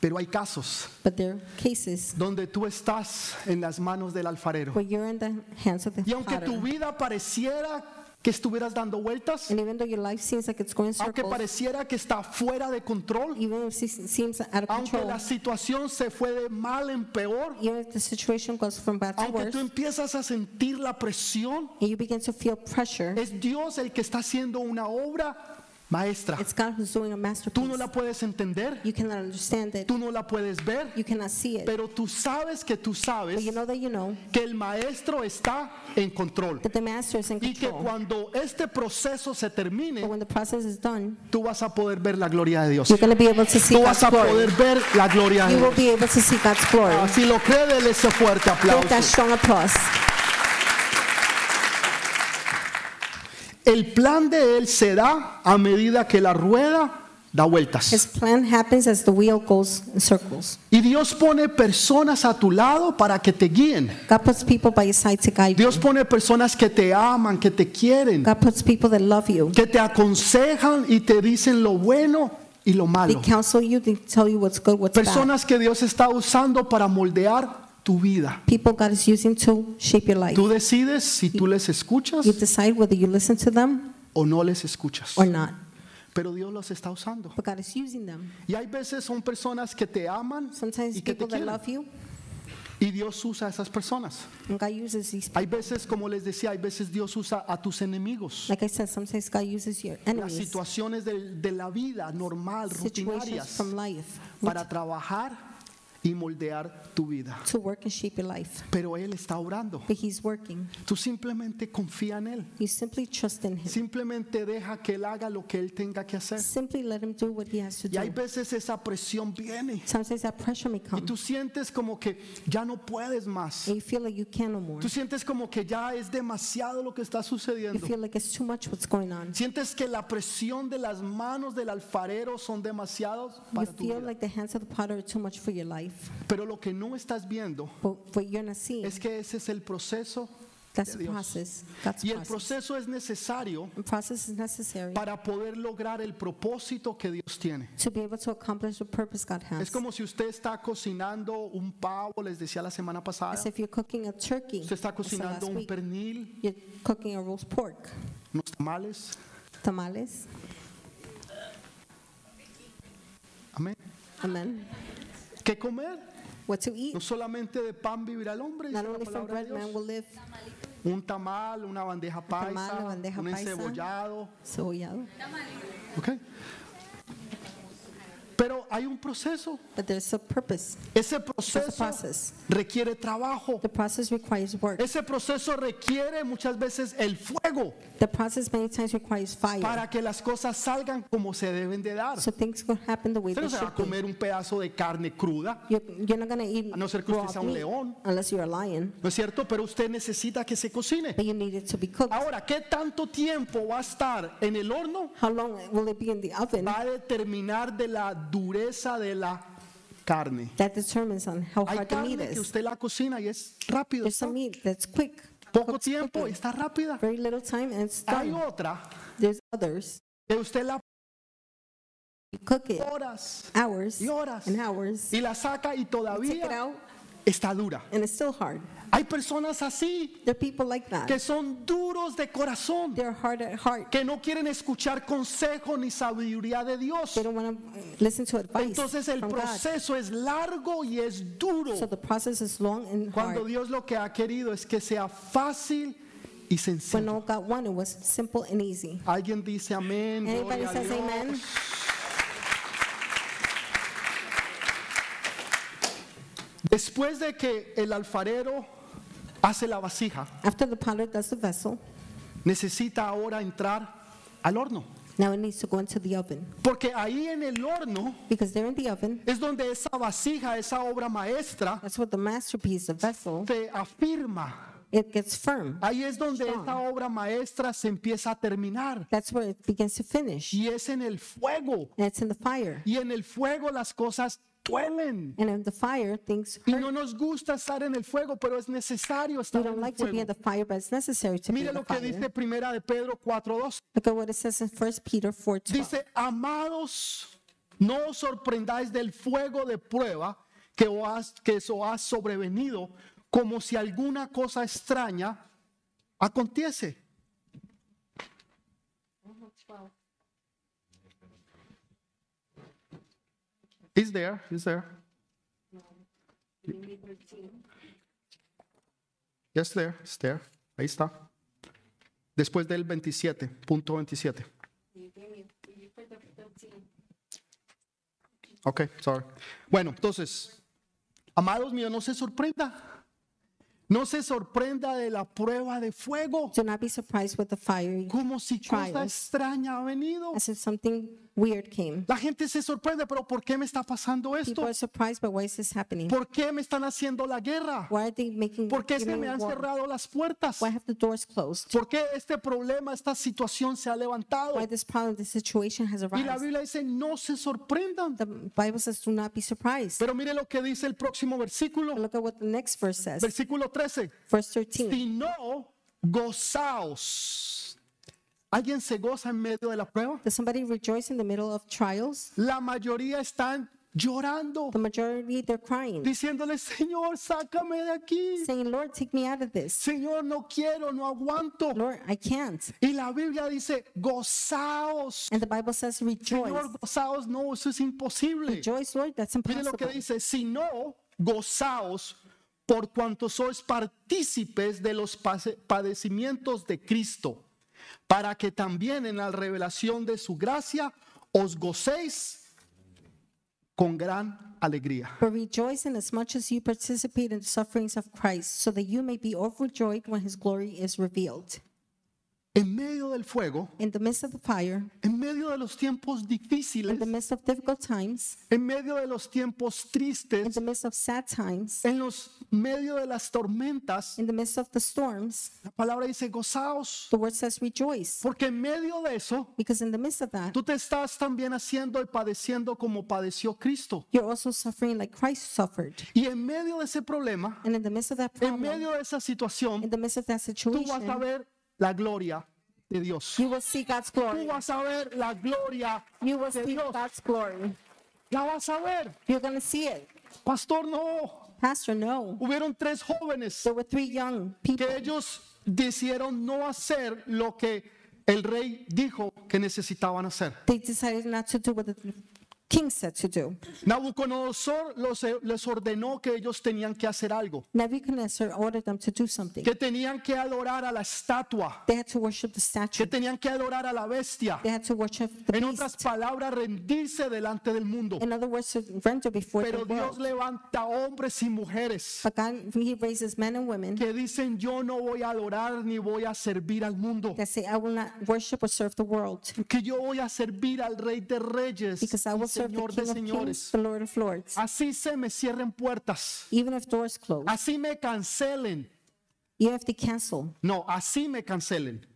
Pero hay casos But there are cases donde tú estás en las manos del alfarero. where you're in the hands of the Y aunque tu potter. vida pareciera que estuvieras dando vueltas, And even though your life seems like it's going in aunque circles, pareciera que está fuera de control, even if it seems out of aunque control, la situación se fue de mal en peor, even if the situation goes from bad to aunque worse, tú empiezas a sentir la presión, and you begin to feel pressure, es Dios el que está haciendo una obra maestra. it's God who's doing a Tú no la puedes entender, You cannot understand it, tú no la puedes ver, you cannot see it, pero tú sabes que tú sabes you know that you know que el maestro está en control. that the master is in Y que control. cuando este proceso se termine, when the process is done, tú vas a poder ver la gloria de Dios. you're be able to see Tú God's vas a glory. poder ver la gloria de You will Dios. be able to see God's glory. Ah, Si lo cree, ese fuerte aplauso. strong applause. El plan de Él se da a medida que la rueda da His vueltas. plan happens as the wheel goes in circles. Y Dios pone personas a tu lado para que te guíen. God puts people by your side to guide you. Dios pone personas que te aman, que te quieren, God puts people that love you. que te aconsejan y te dicen lo bueno y lo They malo. counsel you, they tell you what's good, what's bad. Personas que Dios está usando para moldear tu vida. People God is using to shape your life. Tú decides si tú les escuchas You decide whether you listen to them o no les escuchas. or not. Pero Dios los está usando. But God is using them. Y hay veces son personas que te aman Sometimes y que te people that quieren. love you Y Dios usa a esas personas. And God uses these Hay veces, como les decía, hay veces Dios usa a tus enemigos. Like I said, sometimes God uses your Las enemies, situaciones del- de, la vida normal, situations rutinarias, from life, para trabajar y moldear tu vida. to work and shape your life. Pero Él está orando. But He's working. Tú simplemente confía en Él. You simply trust in Him. Simplemente deja que Él haga lo que Él tenga que hacer. Simply let Him do what He has to Y hay veces esa presión viene Sometimes that pressure may y come, tú sientes como que ya no puedes más. and you feel like you can no more. Tú sientes como que ya es demasiado lo que está You sucediendo. feel like it's too much what's going on. Sientes que la presión de las manos del alfarero son demasiados You para tu feel vida. like the hands of the potter are too much for your life. Pero lo que no estás viendo But what you're not seeing, es que ese es el proceso that's the process. God's y el proceso es necesario The process is necessary para poder lograr el propósito que Dios tiene. to be able to accomplish the purpose God has. Es como si usted está cocinando un pavo, les decía la semana pasada, As if you're cooking a turkey. usted está cocinando un week, pernil, You're cooking a roast pork, unos tamales, tamales. amén. Amen. ¿Qué comer? What to eat? No solamente de pan vivirá el hombre, Not only from bread man Dios. will live, un tamal, una bandeja tamal, paisa, una bandeja un paisa. encebollado, cebollado. ¿ok? Pero hay un proceso. But there's a purpose. Ese process. proceso requiere trabajo. The process requires work. Ese proceso requiere muchas veces el fuego The process many times requires fire. para que las cosas salgan como se deben de dar. So things will happen the way Usted no se va a comer un pedazo de carne cruda, You're, you're not going to eat A no ser que usted sea un león. unless you're a lion, ¿no es cierto? Pero usted necesita que se cocine. but you need it to be cooked. Ahora, ¿qué tanto tiempo va a estar en el horno? How long will it be in the oven? Va a determinar de la dureza de la carne. That determines on how Hay hard the meat carne que is. usted la cocina y es rápido. There's some meat that's quick, Poco cooks tiempo y quickly. está rápida. very little time, and it's Hay done. otra There's others que usted la you cook it horas hours y horas and hours, y la saca y take it todavía out, está dura. and it's still hard. Hay personas así There are people like que that. son duros de corazón, hard at heart. que no quieren escuchar consejo ni sabiduría de Dios. They don't want to listen to advice Entonces el from God. proceso es largo y es duro. So the process is long and Cuando. Dios lo que ha querido es que sea fácil y When sencillo. God wanted was simple and easy. Alguien dice amén. Anybody says Dios. amen? Después de que el alfarero hace la vasija, After the potter does the vessel, necesita ahora entrar al horno. now it needs to go into the oven. Porque ahí en el horno Because they're in the oven, es donde esa vasija, esa obra maestra, that's what the masterpiece, the vessel, se afirma. it gets firm. Ahí es donde Strong. esa obra maestra se empieza a terminar. That's where it begins to finish. Y es en el fuego. And it's in the fire. Y en el fuego las cosas duelen. And in the fire, things Y no nos gusta estar en el fuego, pero es necesario We estar don't en el like to be in fuego. the fire, but it's necessary to be Mire in the lo que fire. dice Primera de Pedro 4:2. Look at what it says in 1 Peter 4:12. Dice, amados, no os sorprendáis del fuego de prueba que os, que os ha sobrevenido, como si alguna cosa extraña acontece. Is there, is there? Yes, there, it's there. Ahí está. Después del 27, punto 27. Ok, sorry. Bueno, entonces, amados míos, no se sorprenda. No se sorprenda de la prueba de fuego. Do not be surprised with the fire Como si cosa extraña ha venido. as if something weird came. La gente se sorprende, pero ¿por qué me está pasando People esto? are surprised, but why is this happening? ¿Por qué me están haciendo la guerra? Why are they making ¿Por qué se me han war? cerrado las puertas? Why have the doors closed? ¿Por qué este problema, esta situación se ha levantado? Why this problem, this situation has Y la arisen? Biblia dice, no se sorprendan. The Bible says, "Do not be surprised." Pero mire lo que dice el próximo versículo, Look at what the next verse says. versículo 13. Verse 13. Si no, gozaos. ¿Alguien se goza en medio de la prueba? Does somebody rejoice in the middle of trials? La mayoría están llorando, The majority, they're crying, diciéndole, Señor, sácame de aquí. saying, Lord, take me out of this. Señor, no quiero, no aguanto. Lord, I can't. Y la Biblia dice, gozaos. And the Bible says, rejoice. Señor, gozaos. No, eso es imposible. Rejoice, Lord, that's Mire lo que impossible. dice, si no, gozaos por cuanto sois partícipes de los padecimientos de Cristo, para que también en la revelación de su gracia os gocéis con gran alegría. But rejoice in as much as you participate in the sufferings of Christ, so that you may be overjoyed when his glory is revealed. En medio del fuego, In the midst of the fire, en medio de los tiempos in difíciles, the midst of difficult times, en medio de los tiempos in tristes, the midst of sad times, en los medio de las tormentas, in the midst of the storms, la palabra dice gozaos, the word says rejoice. porque en medio de eso Because in the midst of that, tú te estás también haciendo y padeciendo como padeció Cristo. you're also suffering like Christ suffered. Y en medio de ese problema, And in the midst of that en problem, medio de esa situación, in the midst of that tú vas a situation, ver la gloria de Dios. you will see God's Tú glory. vas a ver la gloria You will de see Dios. God's glory. La vas a ver. You're to see it. Pastor, no. Pastor, no. Hubieron tres jóvenes There were three young people. que ellos decidieron no hacer lo que el rey dijo que necesitaban hacer. They decided not to do what the king said to do. Nabucodonosor los- les ordenó que ellos tenían que hacer algo, Nebuchadnezzar ordered them to do something. que tenían que adorar a la estatua, They had to worship the que statue. tenían que adorar a la bestia. They had to worship the En otras beast. palabras, rendirse delante del mundo. In other words, to render before the Pero Dios world. levanta hombres y mujeres But God, He raises men and women que dicen yo no voy a adorar ni voy a servir al mundo, that say, I will not worship or serve the world que yo voy a servir al Rey de Reyes because I will serve the Señor de señores. the Lord of Lords. Así se me cierren puertas, Even if doors close, así me cancelen. even if they cancel, No, así me cancelen.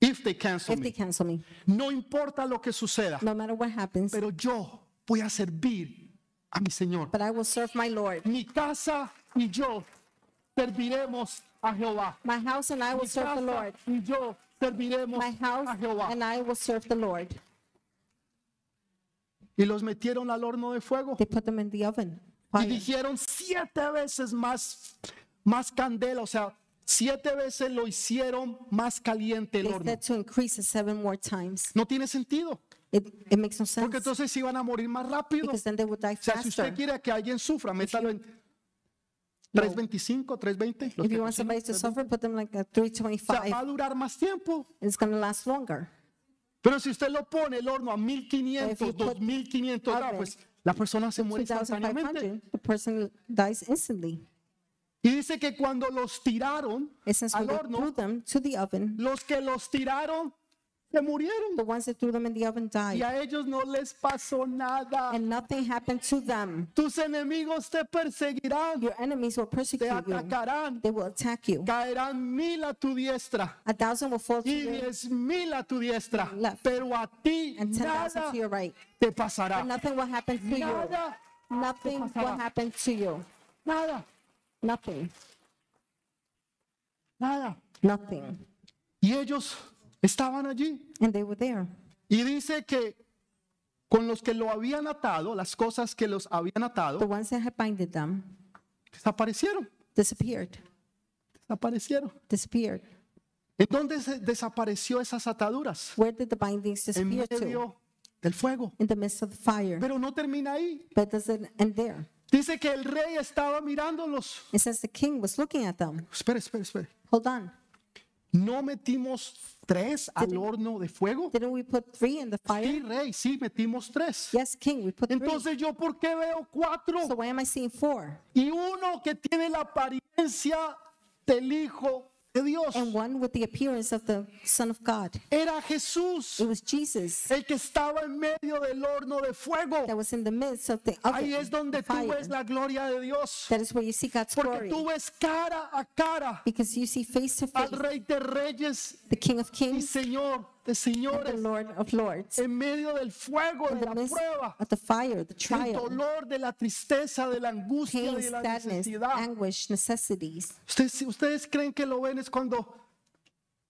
If they cancel if they me. cancel me, No importa lo que suceda, no matter what happens, pero yo voy a servir a mi Señor. but I will serve my Lord. Mi casa y yo serviremos a Jehová. My house and I will Mi serve the casa Lord. y yo serviremos My house a Jehová. and I will serve the Lord. Y los metieron al horno de fuego They put them in the oven. y dijeron siete veces más, más candela, o sea, siete veces lo hicieron más caliente el They horno. said to increase it seven more times. No tiene sentido, It, it makes no porque sense entonces iban a morir más rápido. because then they would die O sea, si usted faster. quiere que alguien sufra, métalo en 325, 320. los If que you want somebody to suffer, put them like a O sea, va 325. a durar más tiempo. It's going to last longer. Pero si usted lo pone el horno a If 1500, you put 2500 grados, pues la persona se muere instantáneamente. 2,500, the person dies instantly. Y dice que cuando los tiraron al horno, them to the oven, los que los tiraron se murieron. the ones that threw them in the oven Y died, a ellos no les pasó nada. and nothing happened to them. Tus enemigos te perseguirán, Your enemies will te persecute you. atacarán, They will attack you. caerán mil a tu diestra A thousand will fall to y diez mil a tu diestra, Left. pero a ti and ten thousand nada to your right. te pasará. But nothing will happen to you. Nada, Nothing will happen to you. nada, Nothing. nada. Nothing. Y ellos estaban allí. And they were there. Y dice que con los que lo habían atado, las cosas que los habían The atado, ones that had binded them desaparecieron. disappeared. Desaparecieron. Disappeared. ¿En dónde se desapareció esas ataduras? Where did the bindings En disappear to? medio del fuego. In the midst of the fire. Pero no termina ahí. But does it end there? Dice que el rey estaba mirándolos. It says the king was looking at them. Espera, espera, espera. Hold on. ¿No metimos tres al horno de fuego? Didn't we put three in the Sí, fire? rey, sí, metimos tres. Yes, king, we put three. Entonces yo, ¿por qué veo cuatro? So why am I seeing four? Y uno que tiene la apariencia del Hijo de Dios. And one with the appearance of the Son of God. Era Jesús, It was Jesus el que estaba en medio del horno de fuego. that was in the midst of the oven. Ahí es donde tú fire. ves la gloria de Dios. That is where you see God's Porque glory. tú ves cara a cara Because you see face to al face Rey de Reyes the King of y Kings Señor de señores Lord of Lords. en medio del fuego, de the la prueba, of the fire, the trial, dolor, de la tristeza, de la angustia, pain, de la sadness, necesidad. anguish, necessities. Ustedes, ustedes creen que lo ven es cuando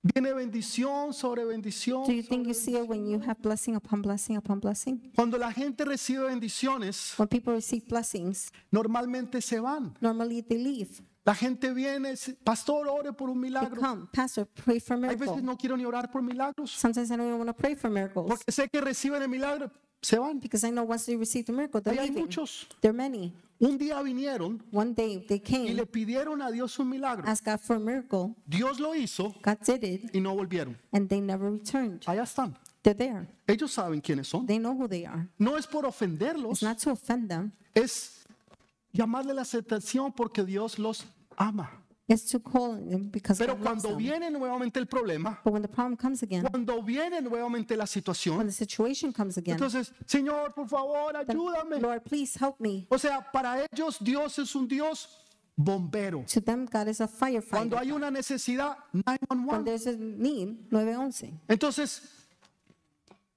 viene bendición sobre bendición. Do you think you see it when you have blessing upon blessing upon blessing? Cuando la gente recibe bendiciones, When people receive blessings, normalmente se van. normally they leave. La gente viene, pastor, ore por un milagro. come, Pastor, pray for Hay veces no quiero ni orar por milagros, Sometimes I don't even want to pray for miracles porque sé que reciben el milagro, se van. because I know once they receive the miracle, they're Ahí hay leaving. muchos. There are many. Un día vinieron One day they y came, le pidieron a Dios un milagro. asked God for a miracle. Dios lo hizo God did it, y no volvieron. and they never returned. Allá están. They're there. Ellos saben quiénes son. They know who they are. No es por ofenderlos, It's not to offend them. es llamarle la aceptación porque Dios los ama. It's to call them because Pero God loves cuando them. viene nuevamente el problema, But when the problem comes again, cuando viene nuevamente la when situación, the situation comes again, entonces, Señor, por favor, then, ayúdame. Lord, please help me. O sea, para ellos Dios es un Dios bombero. To them, God is a Cuando firefighter. hay una necesidad, When 911. there's a need, 911. Entonces,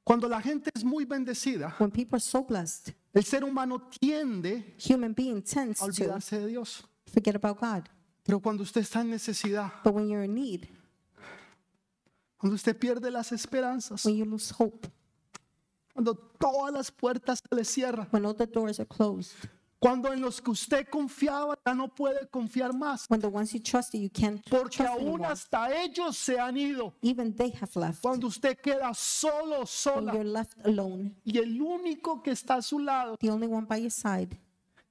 cuando la gente es muy bendecida, When people are so blessed, el ser humano tiende human being tends a to olvidarse de Dios. forget about God. Pero cuando usted está en necesidad, But when you're in need, cuando usted pierde las esperanzas, when you lose hope, cuando todas las puertas se le cierran, when all the doors are closed, cuando en los que usted confiaba ya no puede confiar más, when the ones you trusted you can't porque trust aún anymore, hasta ellos se han ido. even they have left. Cuando usted queda solo, When sola, you're left alone, y el único que está a su lado the only one by your side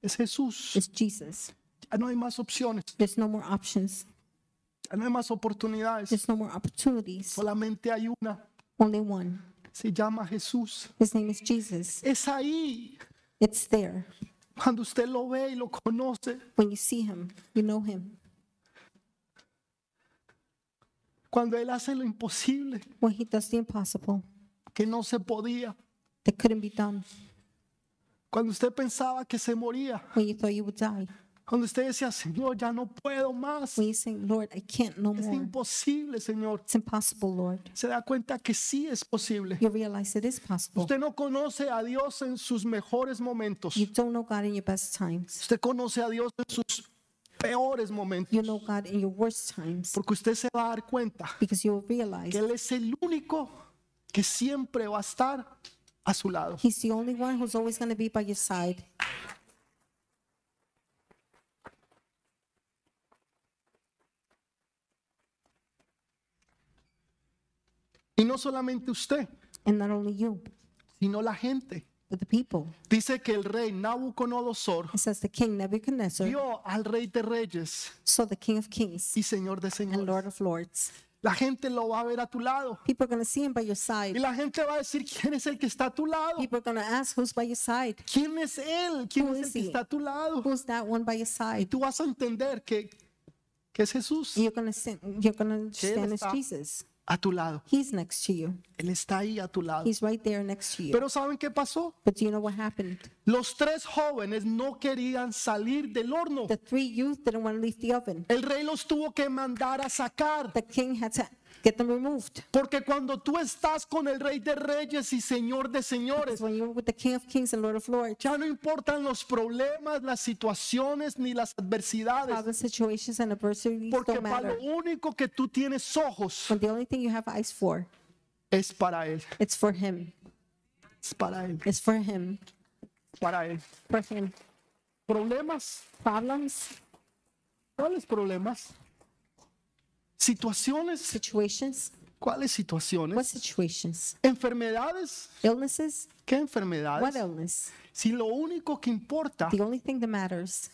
es Jesús. is Jesus. Ya no hay más opciones, There's no more options. ya no hay más oportunidades, There's no more opportunities. solamente hay una. Only one. Se llama Jesús. His name is Jesus. Es ahí It's there. Cuando usted lo ve y lo conoce, When you see him, you know him. cuando Él hace lo imposible, When he does the impossible, que no se podía, that couldn't be done. cuando usted pensaba que se moría, When you thought you would die. Cuando usted decía, Señor, ya no puedo más, When you say, Lord, I can't no es more. imposible, Señor. It's impossible, Lord. Se da cuenta que sí es posible. You realize it is possible. Usted no conoce a Dios en sus mejores momentos. You don't know God in your best times. Usted conoce a Dios en sus peores momentos. You know God in your worst times Porque usted se va a dar cuenta because you will realize que Él es el único que siempre va a estar a su lado. He's the only one who's always going to be by your side. Y no solamente usted, And not only you, sino la gente. but the people. Dice que el rey Nabucodonosor It says the king Nebuchadnezzar vio al rey de reyes saw the king of kings y señor de and señores. lord of lords. La gente lo va a ver a tu lado. People are going to see him by your Y side. la gente va a decir, ¿quién es el que está a tu lado? People are going to ask, who's by your side? ¿Quién es él? ¿Quién Who es el is que he? está a tu lado? Who's that one by your Y side? tú vas a entender que, que es Jesús you're going to you're going to understand it's está- Jesus. A tu lado. He's next to you. Él está ahí a tu lado. He's right there next to you. Pero ¿saben qué pasó? But do you know what happened? Los tres jóvenes no querían salir del horno. The three youth didn't want to leave the oven. El rey los tuvo que mandar a sacar. The king had to get them removed. Porque cuando tú estás con el rey de reyes y señor de señores, Because when you're with the king of kings and lord of lords, ya no importan los problemas, las situaciones ni las adversidades. situations and adversities Porque don't para matter. lo único que tú tienes ojos the only thing you have eyes for, es para Él. it's for him. Es para Él. It's for him. Para Él. For him. ¿Problemas? Problems, ¿Cuáles problemas? ¿Situaciones? situations. ¿Cuáles What situaciones? situations? ¿Enfermedades? Illnesses? ¿Qué What enfermedades? illness? Si lo único que importa The only thing that matters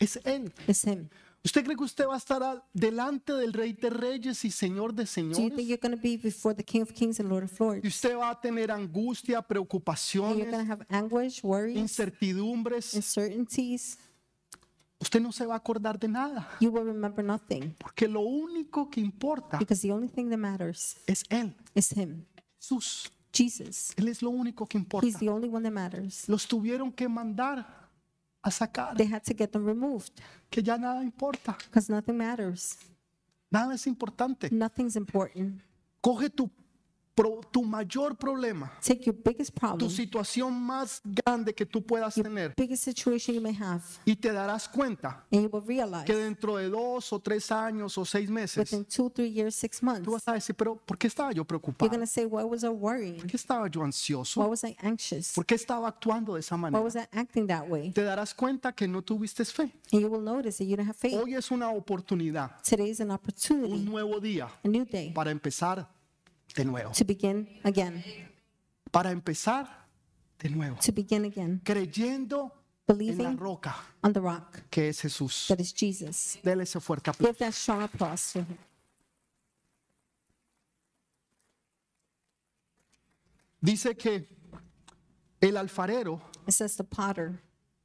es Él. is him. ¿Usted cree que usted va a estar delante del Rey de Reyes y Señor de Do you think Señores? you're going to be before the king of kings and lord of Y lords? usted va a tener angustia, And you're going preocupaciones, to have anguish, worries, incertidumbres. uncertainties. Usted no se va a acordar de nada. You will remember nothing Porque lo único que importa because the only thing that matters es Él, is him. Jesús. Jesus. Él es lo único que He's importa. the only one that matters. Los tuvieron que mandar a sacar, They had to get them removed que ya nada importa. because nothing matters. Nada es importante. Nothing's important. Coge tu, pro- tu mayor problema, Take your biggest tu problem, situación más grande que tú puedas tener biggest situation you may have, y te darás cuenta and you will realize que dentro de dos o tres años o seis meses within two, three years, six months, tú vas a decir, pero ¿por qué estaba yo you're preocupado? to say, Why was I worrying? ¿Por qué estaba yo Why ansioso? was I anxious? ¿Por qué estaba actuando de esa Why manera? was I acting that way? Te darás cuenta que no tuviste fe. And you will notice that you don't have faith. Hoy es una oportunidad, Today is an un opportunity, nuevo día a new day para empezar de nuevo. to begin again, Para empezar de nuevo. to begin again, Creyendo en la believing roca on the rock que es Jesús. that is Jesus. Dele ese fuerte aplauso. Give that strong applause to him. Dice que el alfarero It says the potter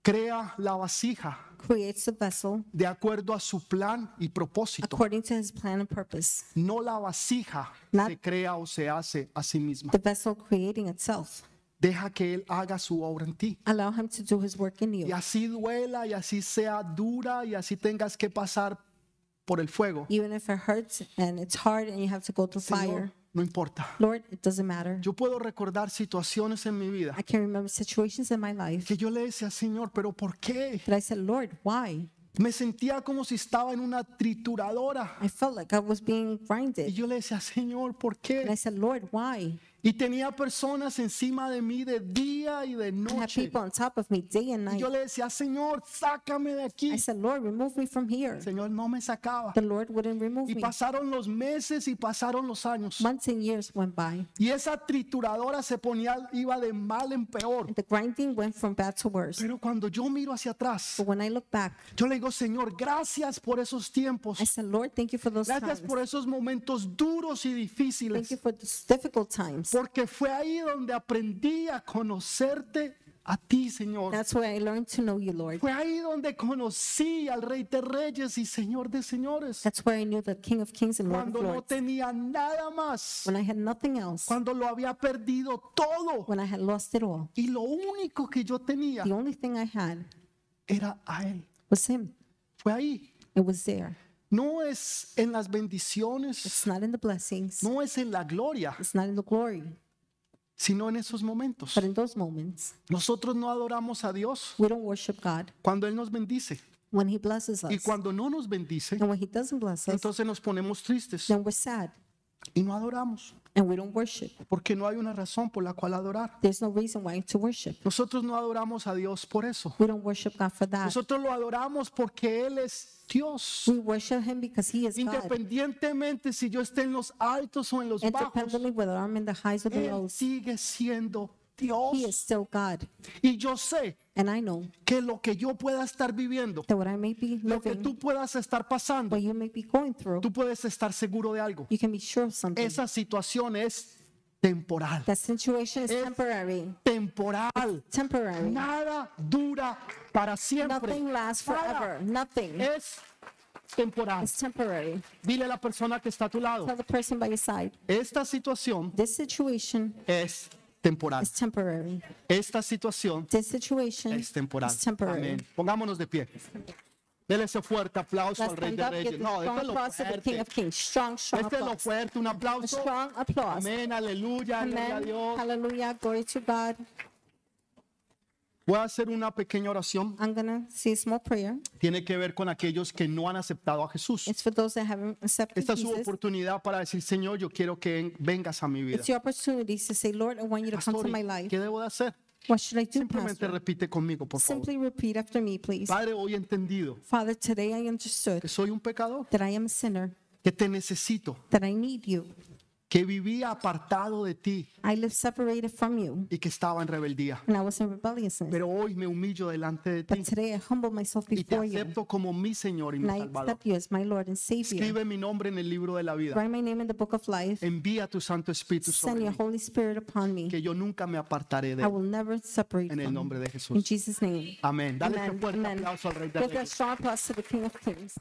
crea la vasija creates the vessel de acuerdo a su plan y propósito. according to his plan and purpose. No la vasija Not- se crea o se hace a sí misma. The vessel creating itself. Deja que Él haga su obra en ti. Allow him to do his work in Y you. así duela y así sea dura y así tengas que pasar por el fuego. Even if it hurts and it's hard and you have to go through Señor, fire. No importa. Lord, it doesn't matter. Yo puedo recordar situaciones en mi vida I can remember situations in my life que yo le decía, Señor, pero ¿por qué? that I said, Lord, why? Me sentía como si estaba en una trituradora. I felt like I was being Y grinded. yo le decía, Señor, ¿por And I qué? said, Lord, why? Y tenía personas encima de mí de día y de I had noche. people on top of me day and Y night. yo le decía, Señor, sácame de aquí. I said, Lord, remove me from here. El Señor no me sacaba. The Lord wouldn't remove Y me. pasaron los meses y pasaron los años. Months and years went by. Y esa trituradora se ponía, iba de mal en peor. And the grinding went from bad to worse. Pero cuando yo miro hacia atrás, But when I look back, yo le digo, Señor, gracias por esos tiempos. I said, Lord, thank you for those Gracias times. por esos momentos duros y Thank difíciles. you for those difficult times. Porque fue ahí donde aprendí a conocerte a ti, Señor. That's where I learned to know you, Lord. Fue ahí donde conocí al Rey de Reyes y Señor de Señores. That's where I knew the King of Kings and Lord of Cuando no Lords. tenía nada más. When I had nothing else. Cuando lo había perdido todo. When I had lost it all. Y lo único que yo tenía The only thing I had era a Él. was Him. Fue ahí. It was there. No es en las bendiciones, It's not in the blessings. no es en la gloria, It's not in the glory. sino en esos momentos. But in those moments, Nosotros no adoramos a Dios we don't worship God. cuando Él nos bendice. When He blesses Y us. cuando no nos bendice, And when He doesn't bless us, entonces nos ponemos tristes then we're sad y no adoramos, and we don't worship. porque no hay una razón por la cual adorar. There's no reason why to worship. Nosotros no adoramos a Dios por eso. We don't worship God for that. Nosotros lo adoramos porque Él es Dios. We worship Him because He is God. Independientemente si yo esté en los altos o en los bajos, whether I'm in the highs or the Él lows, sigue siendo Dios. He is still God. Y yo sé And I know que lo que yo pueda estar viviendo, that what I may be lo que living, tú puedas estar pasando, what you may be going through, tú puedes estar seguro de algo. you can be sure of something. Esa situación es temporal. That situation is Es- temporary. Temporal. Temporary. Nada dura para siempre. Nothing lasts Nada. forever. Nothing. Es temporal. It's temporary. Dile a la persona que está a tu lado. Tell the person by your side, Esta situación this situation es temporal. Is temporary. Esta situación This situation es temporal. is temporary. Amén. Pongámonos de pie. Dele ese fuerte aplauso Let's al Rey de Reyes. No, este es lo fuerte. of Kings. Strong, strong Este es lo fuerte. Un A aplauso. strong applause. Amén. Aleluya. Gloria a. Dios. Hallelujah. Glory to God. Voy a hacer una pequeña oración. I'm going to say a small prayer. Tiene que ver con aquellos que no han aceptado a Jesús. It's for those that haven't accepted Esta es su Jesus. oportunidad para decir, Señor, yo quiero que vengas a mi vida. It's your opportunity to say, Lord, I want you to come Pastor, to my ¿y life. ¿qué debo de hacer? What should I do, Simplemente Pastor? repite conmigo, por favor. Simply repeat after me, please. Padre, hoy he entendido Father, today I understood que soy un pecador, that I am a sinner, que te necesito, that I need you. Que vivía apartado de ti I live separated from you, y que estaba en rebeldía. and I was in rebelliousness. Pero hoy me humillo delante de ti But today I humble myself y te before you, acepto como mi Señor y mi and I Salvador. accept you as my Lord and Savior. Escribe mi nombre en el libro de la vida. Write my name in the book of life. Envía tu Santo Espíritu Send sobre your mí, Holy Spirit upon me. que yo nunca me apartaré de I él. will never separate En el from nombre de. In Jesús. Jesus' name. Amén. Dale este Amen. fuerte Amen. aplauso al Rey de Give that Reyes. strong applause to the King of Kings.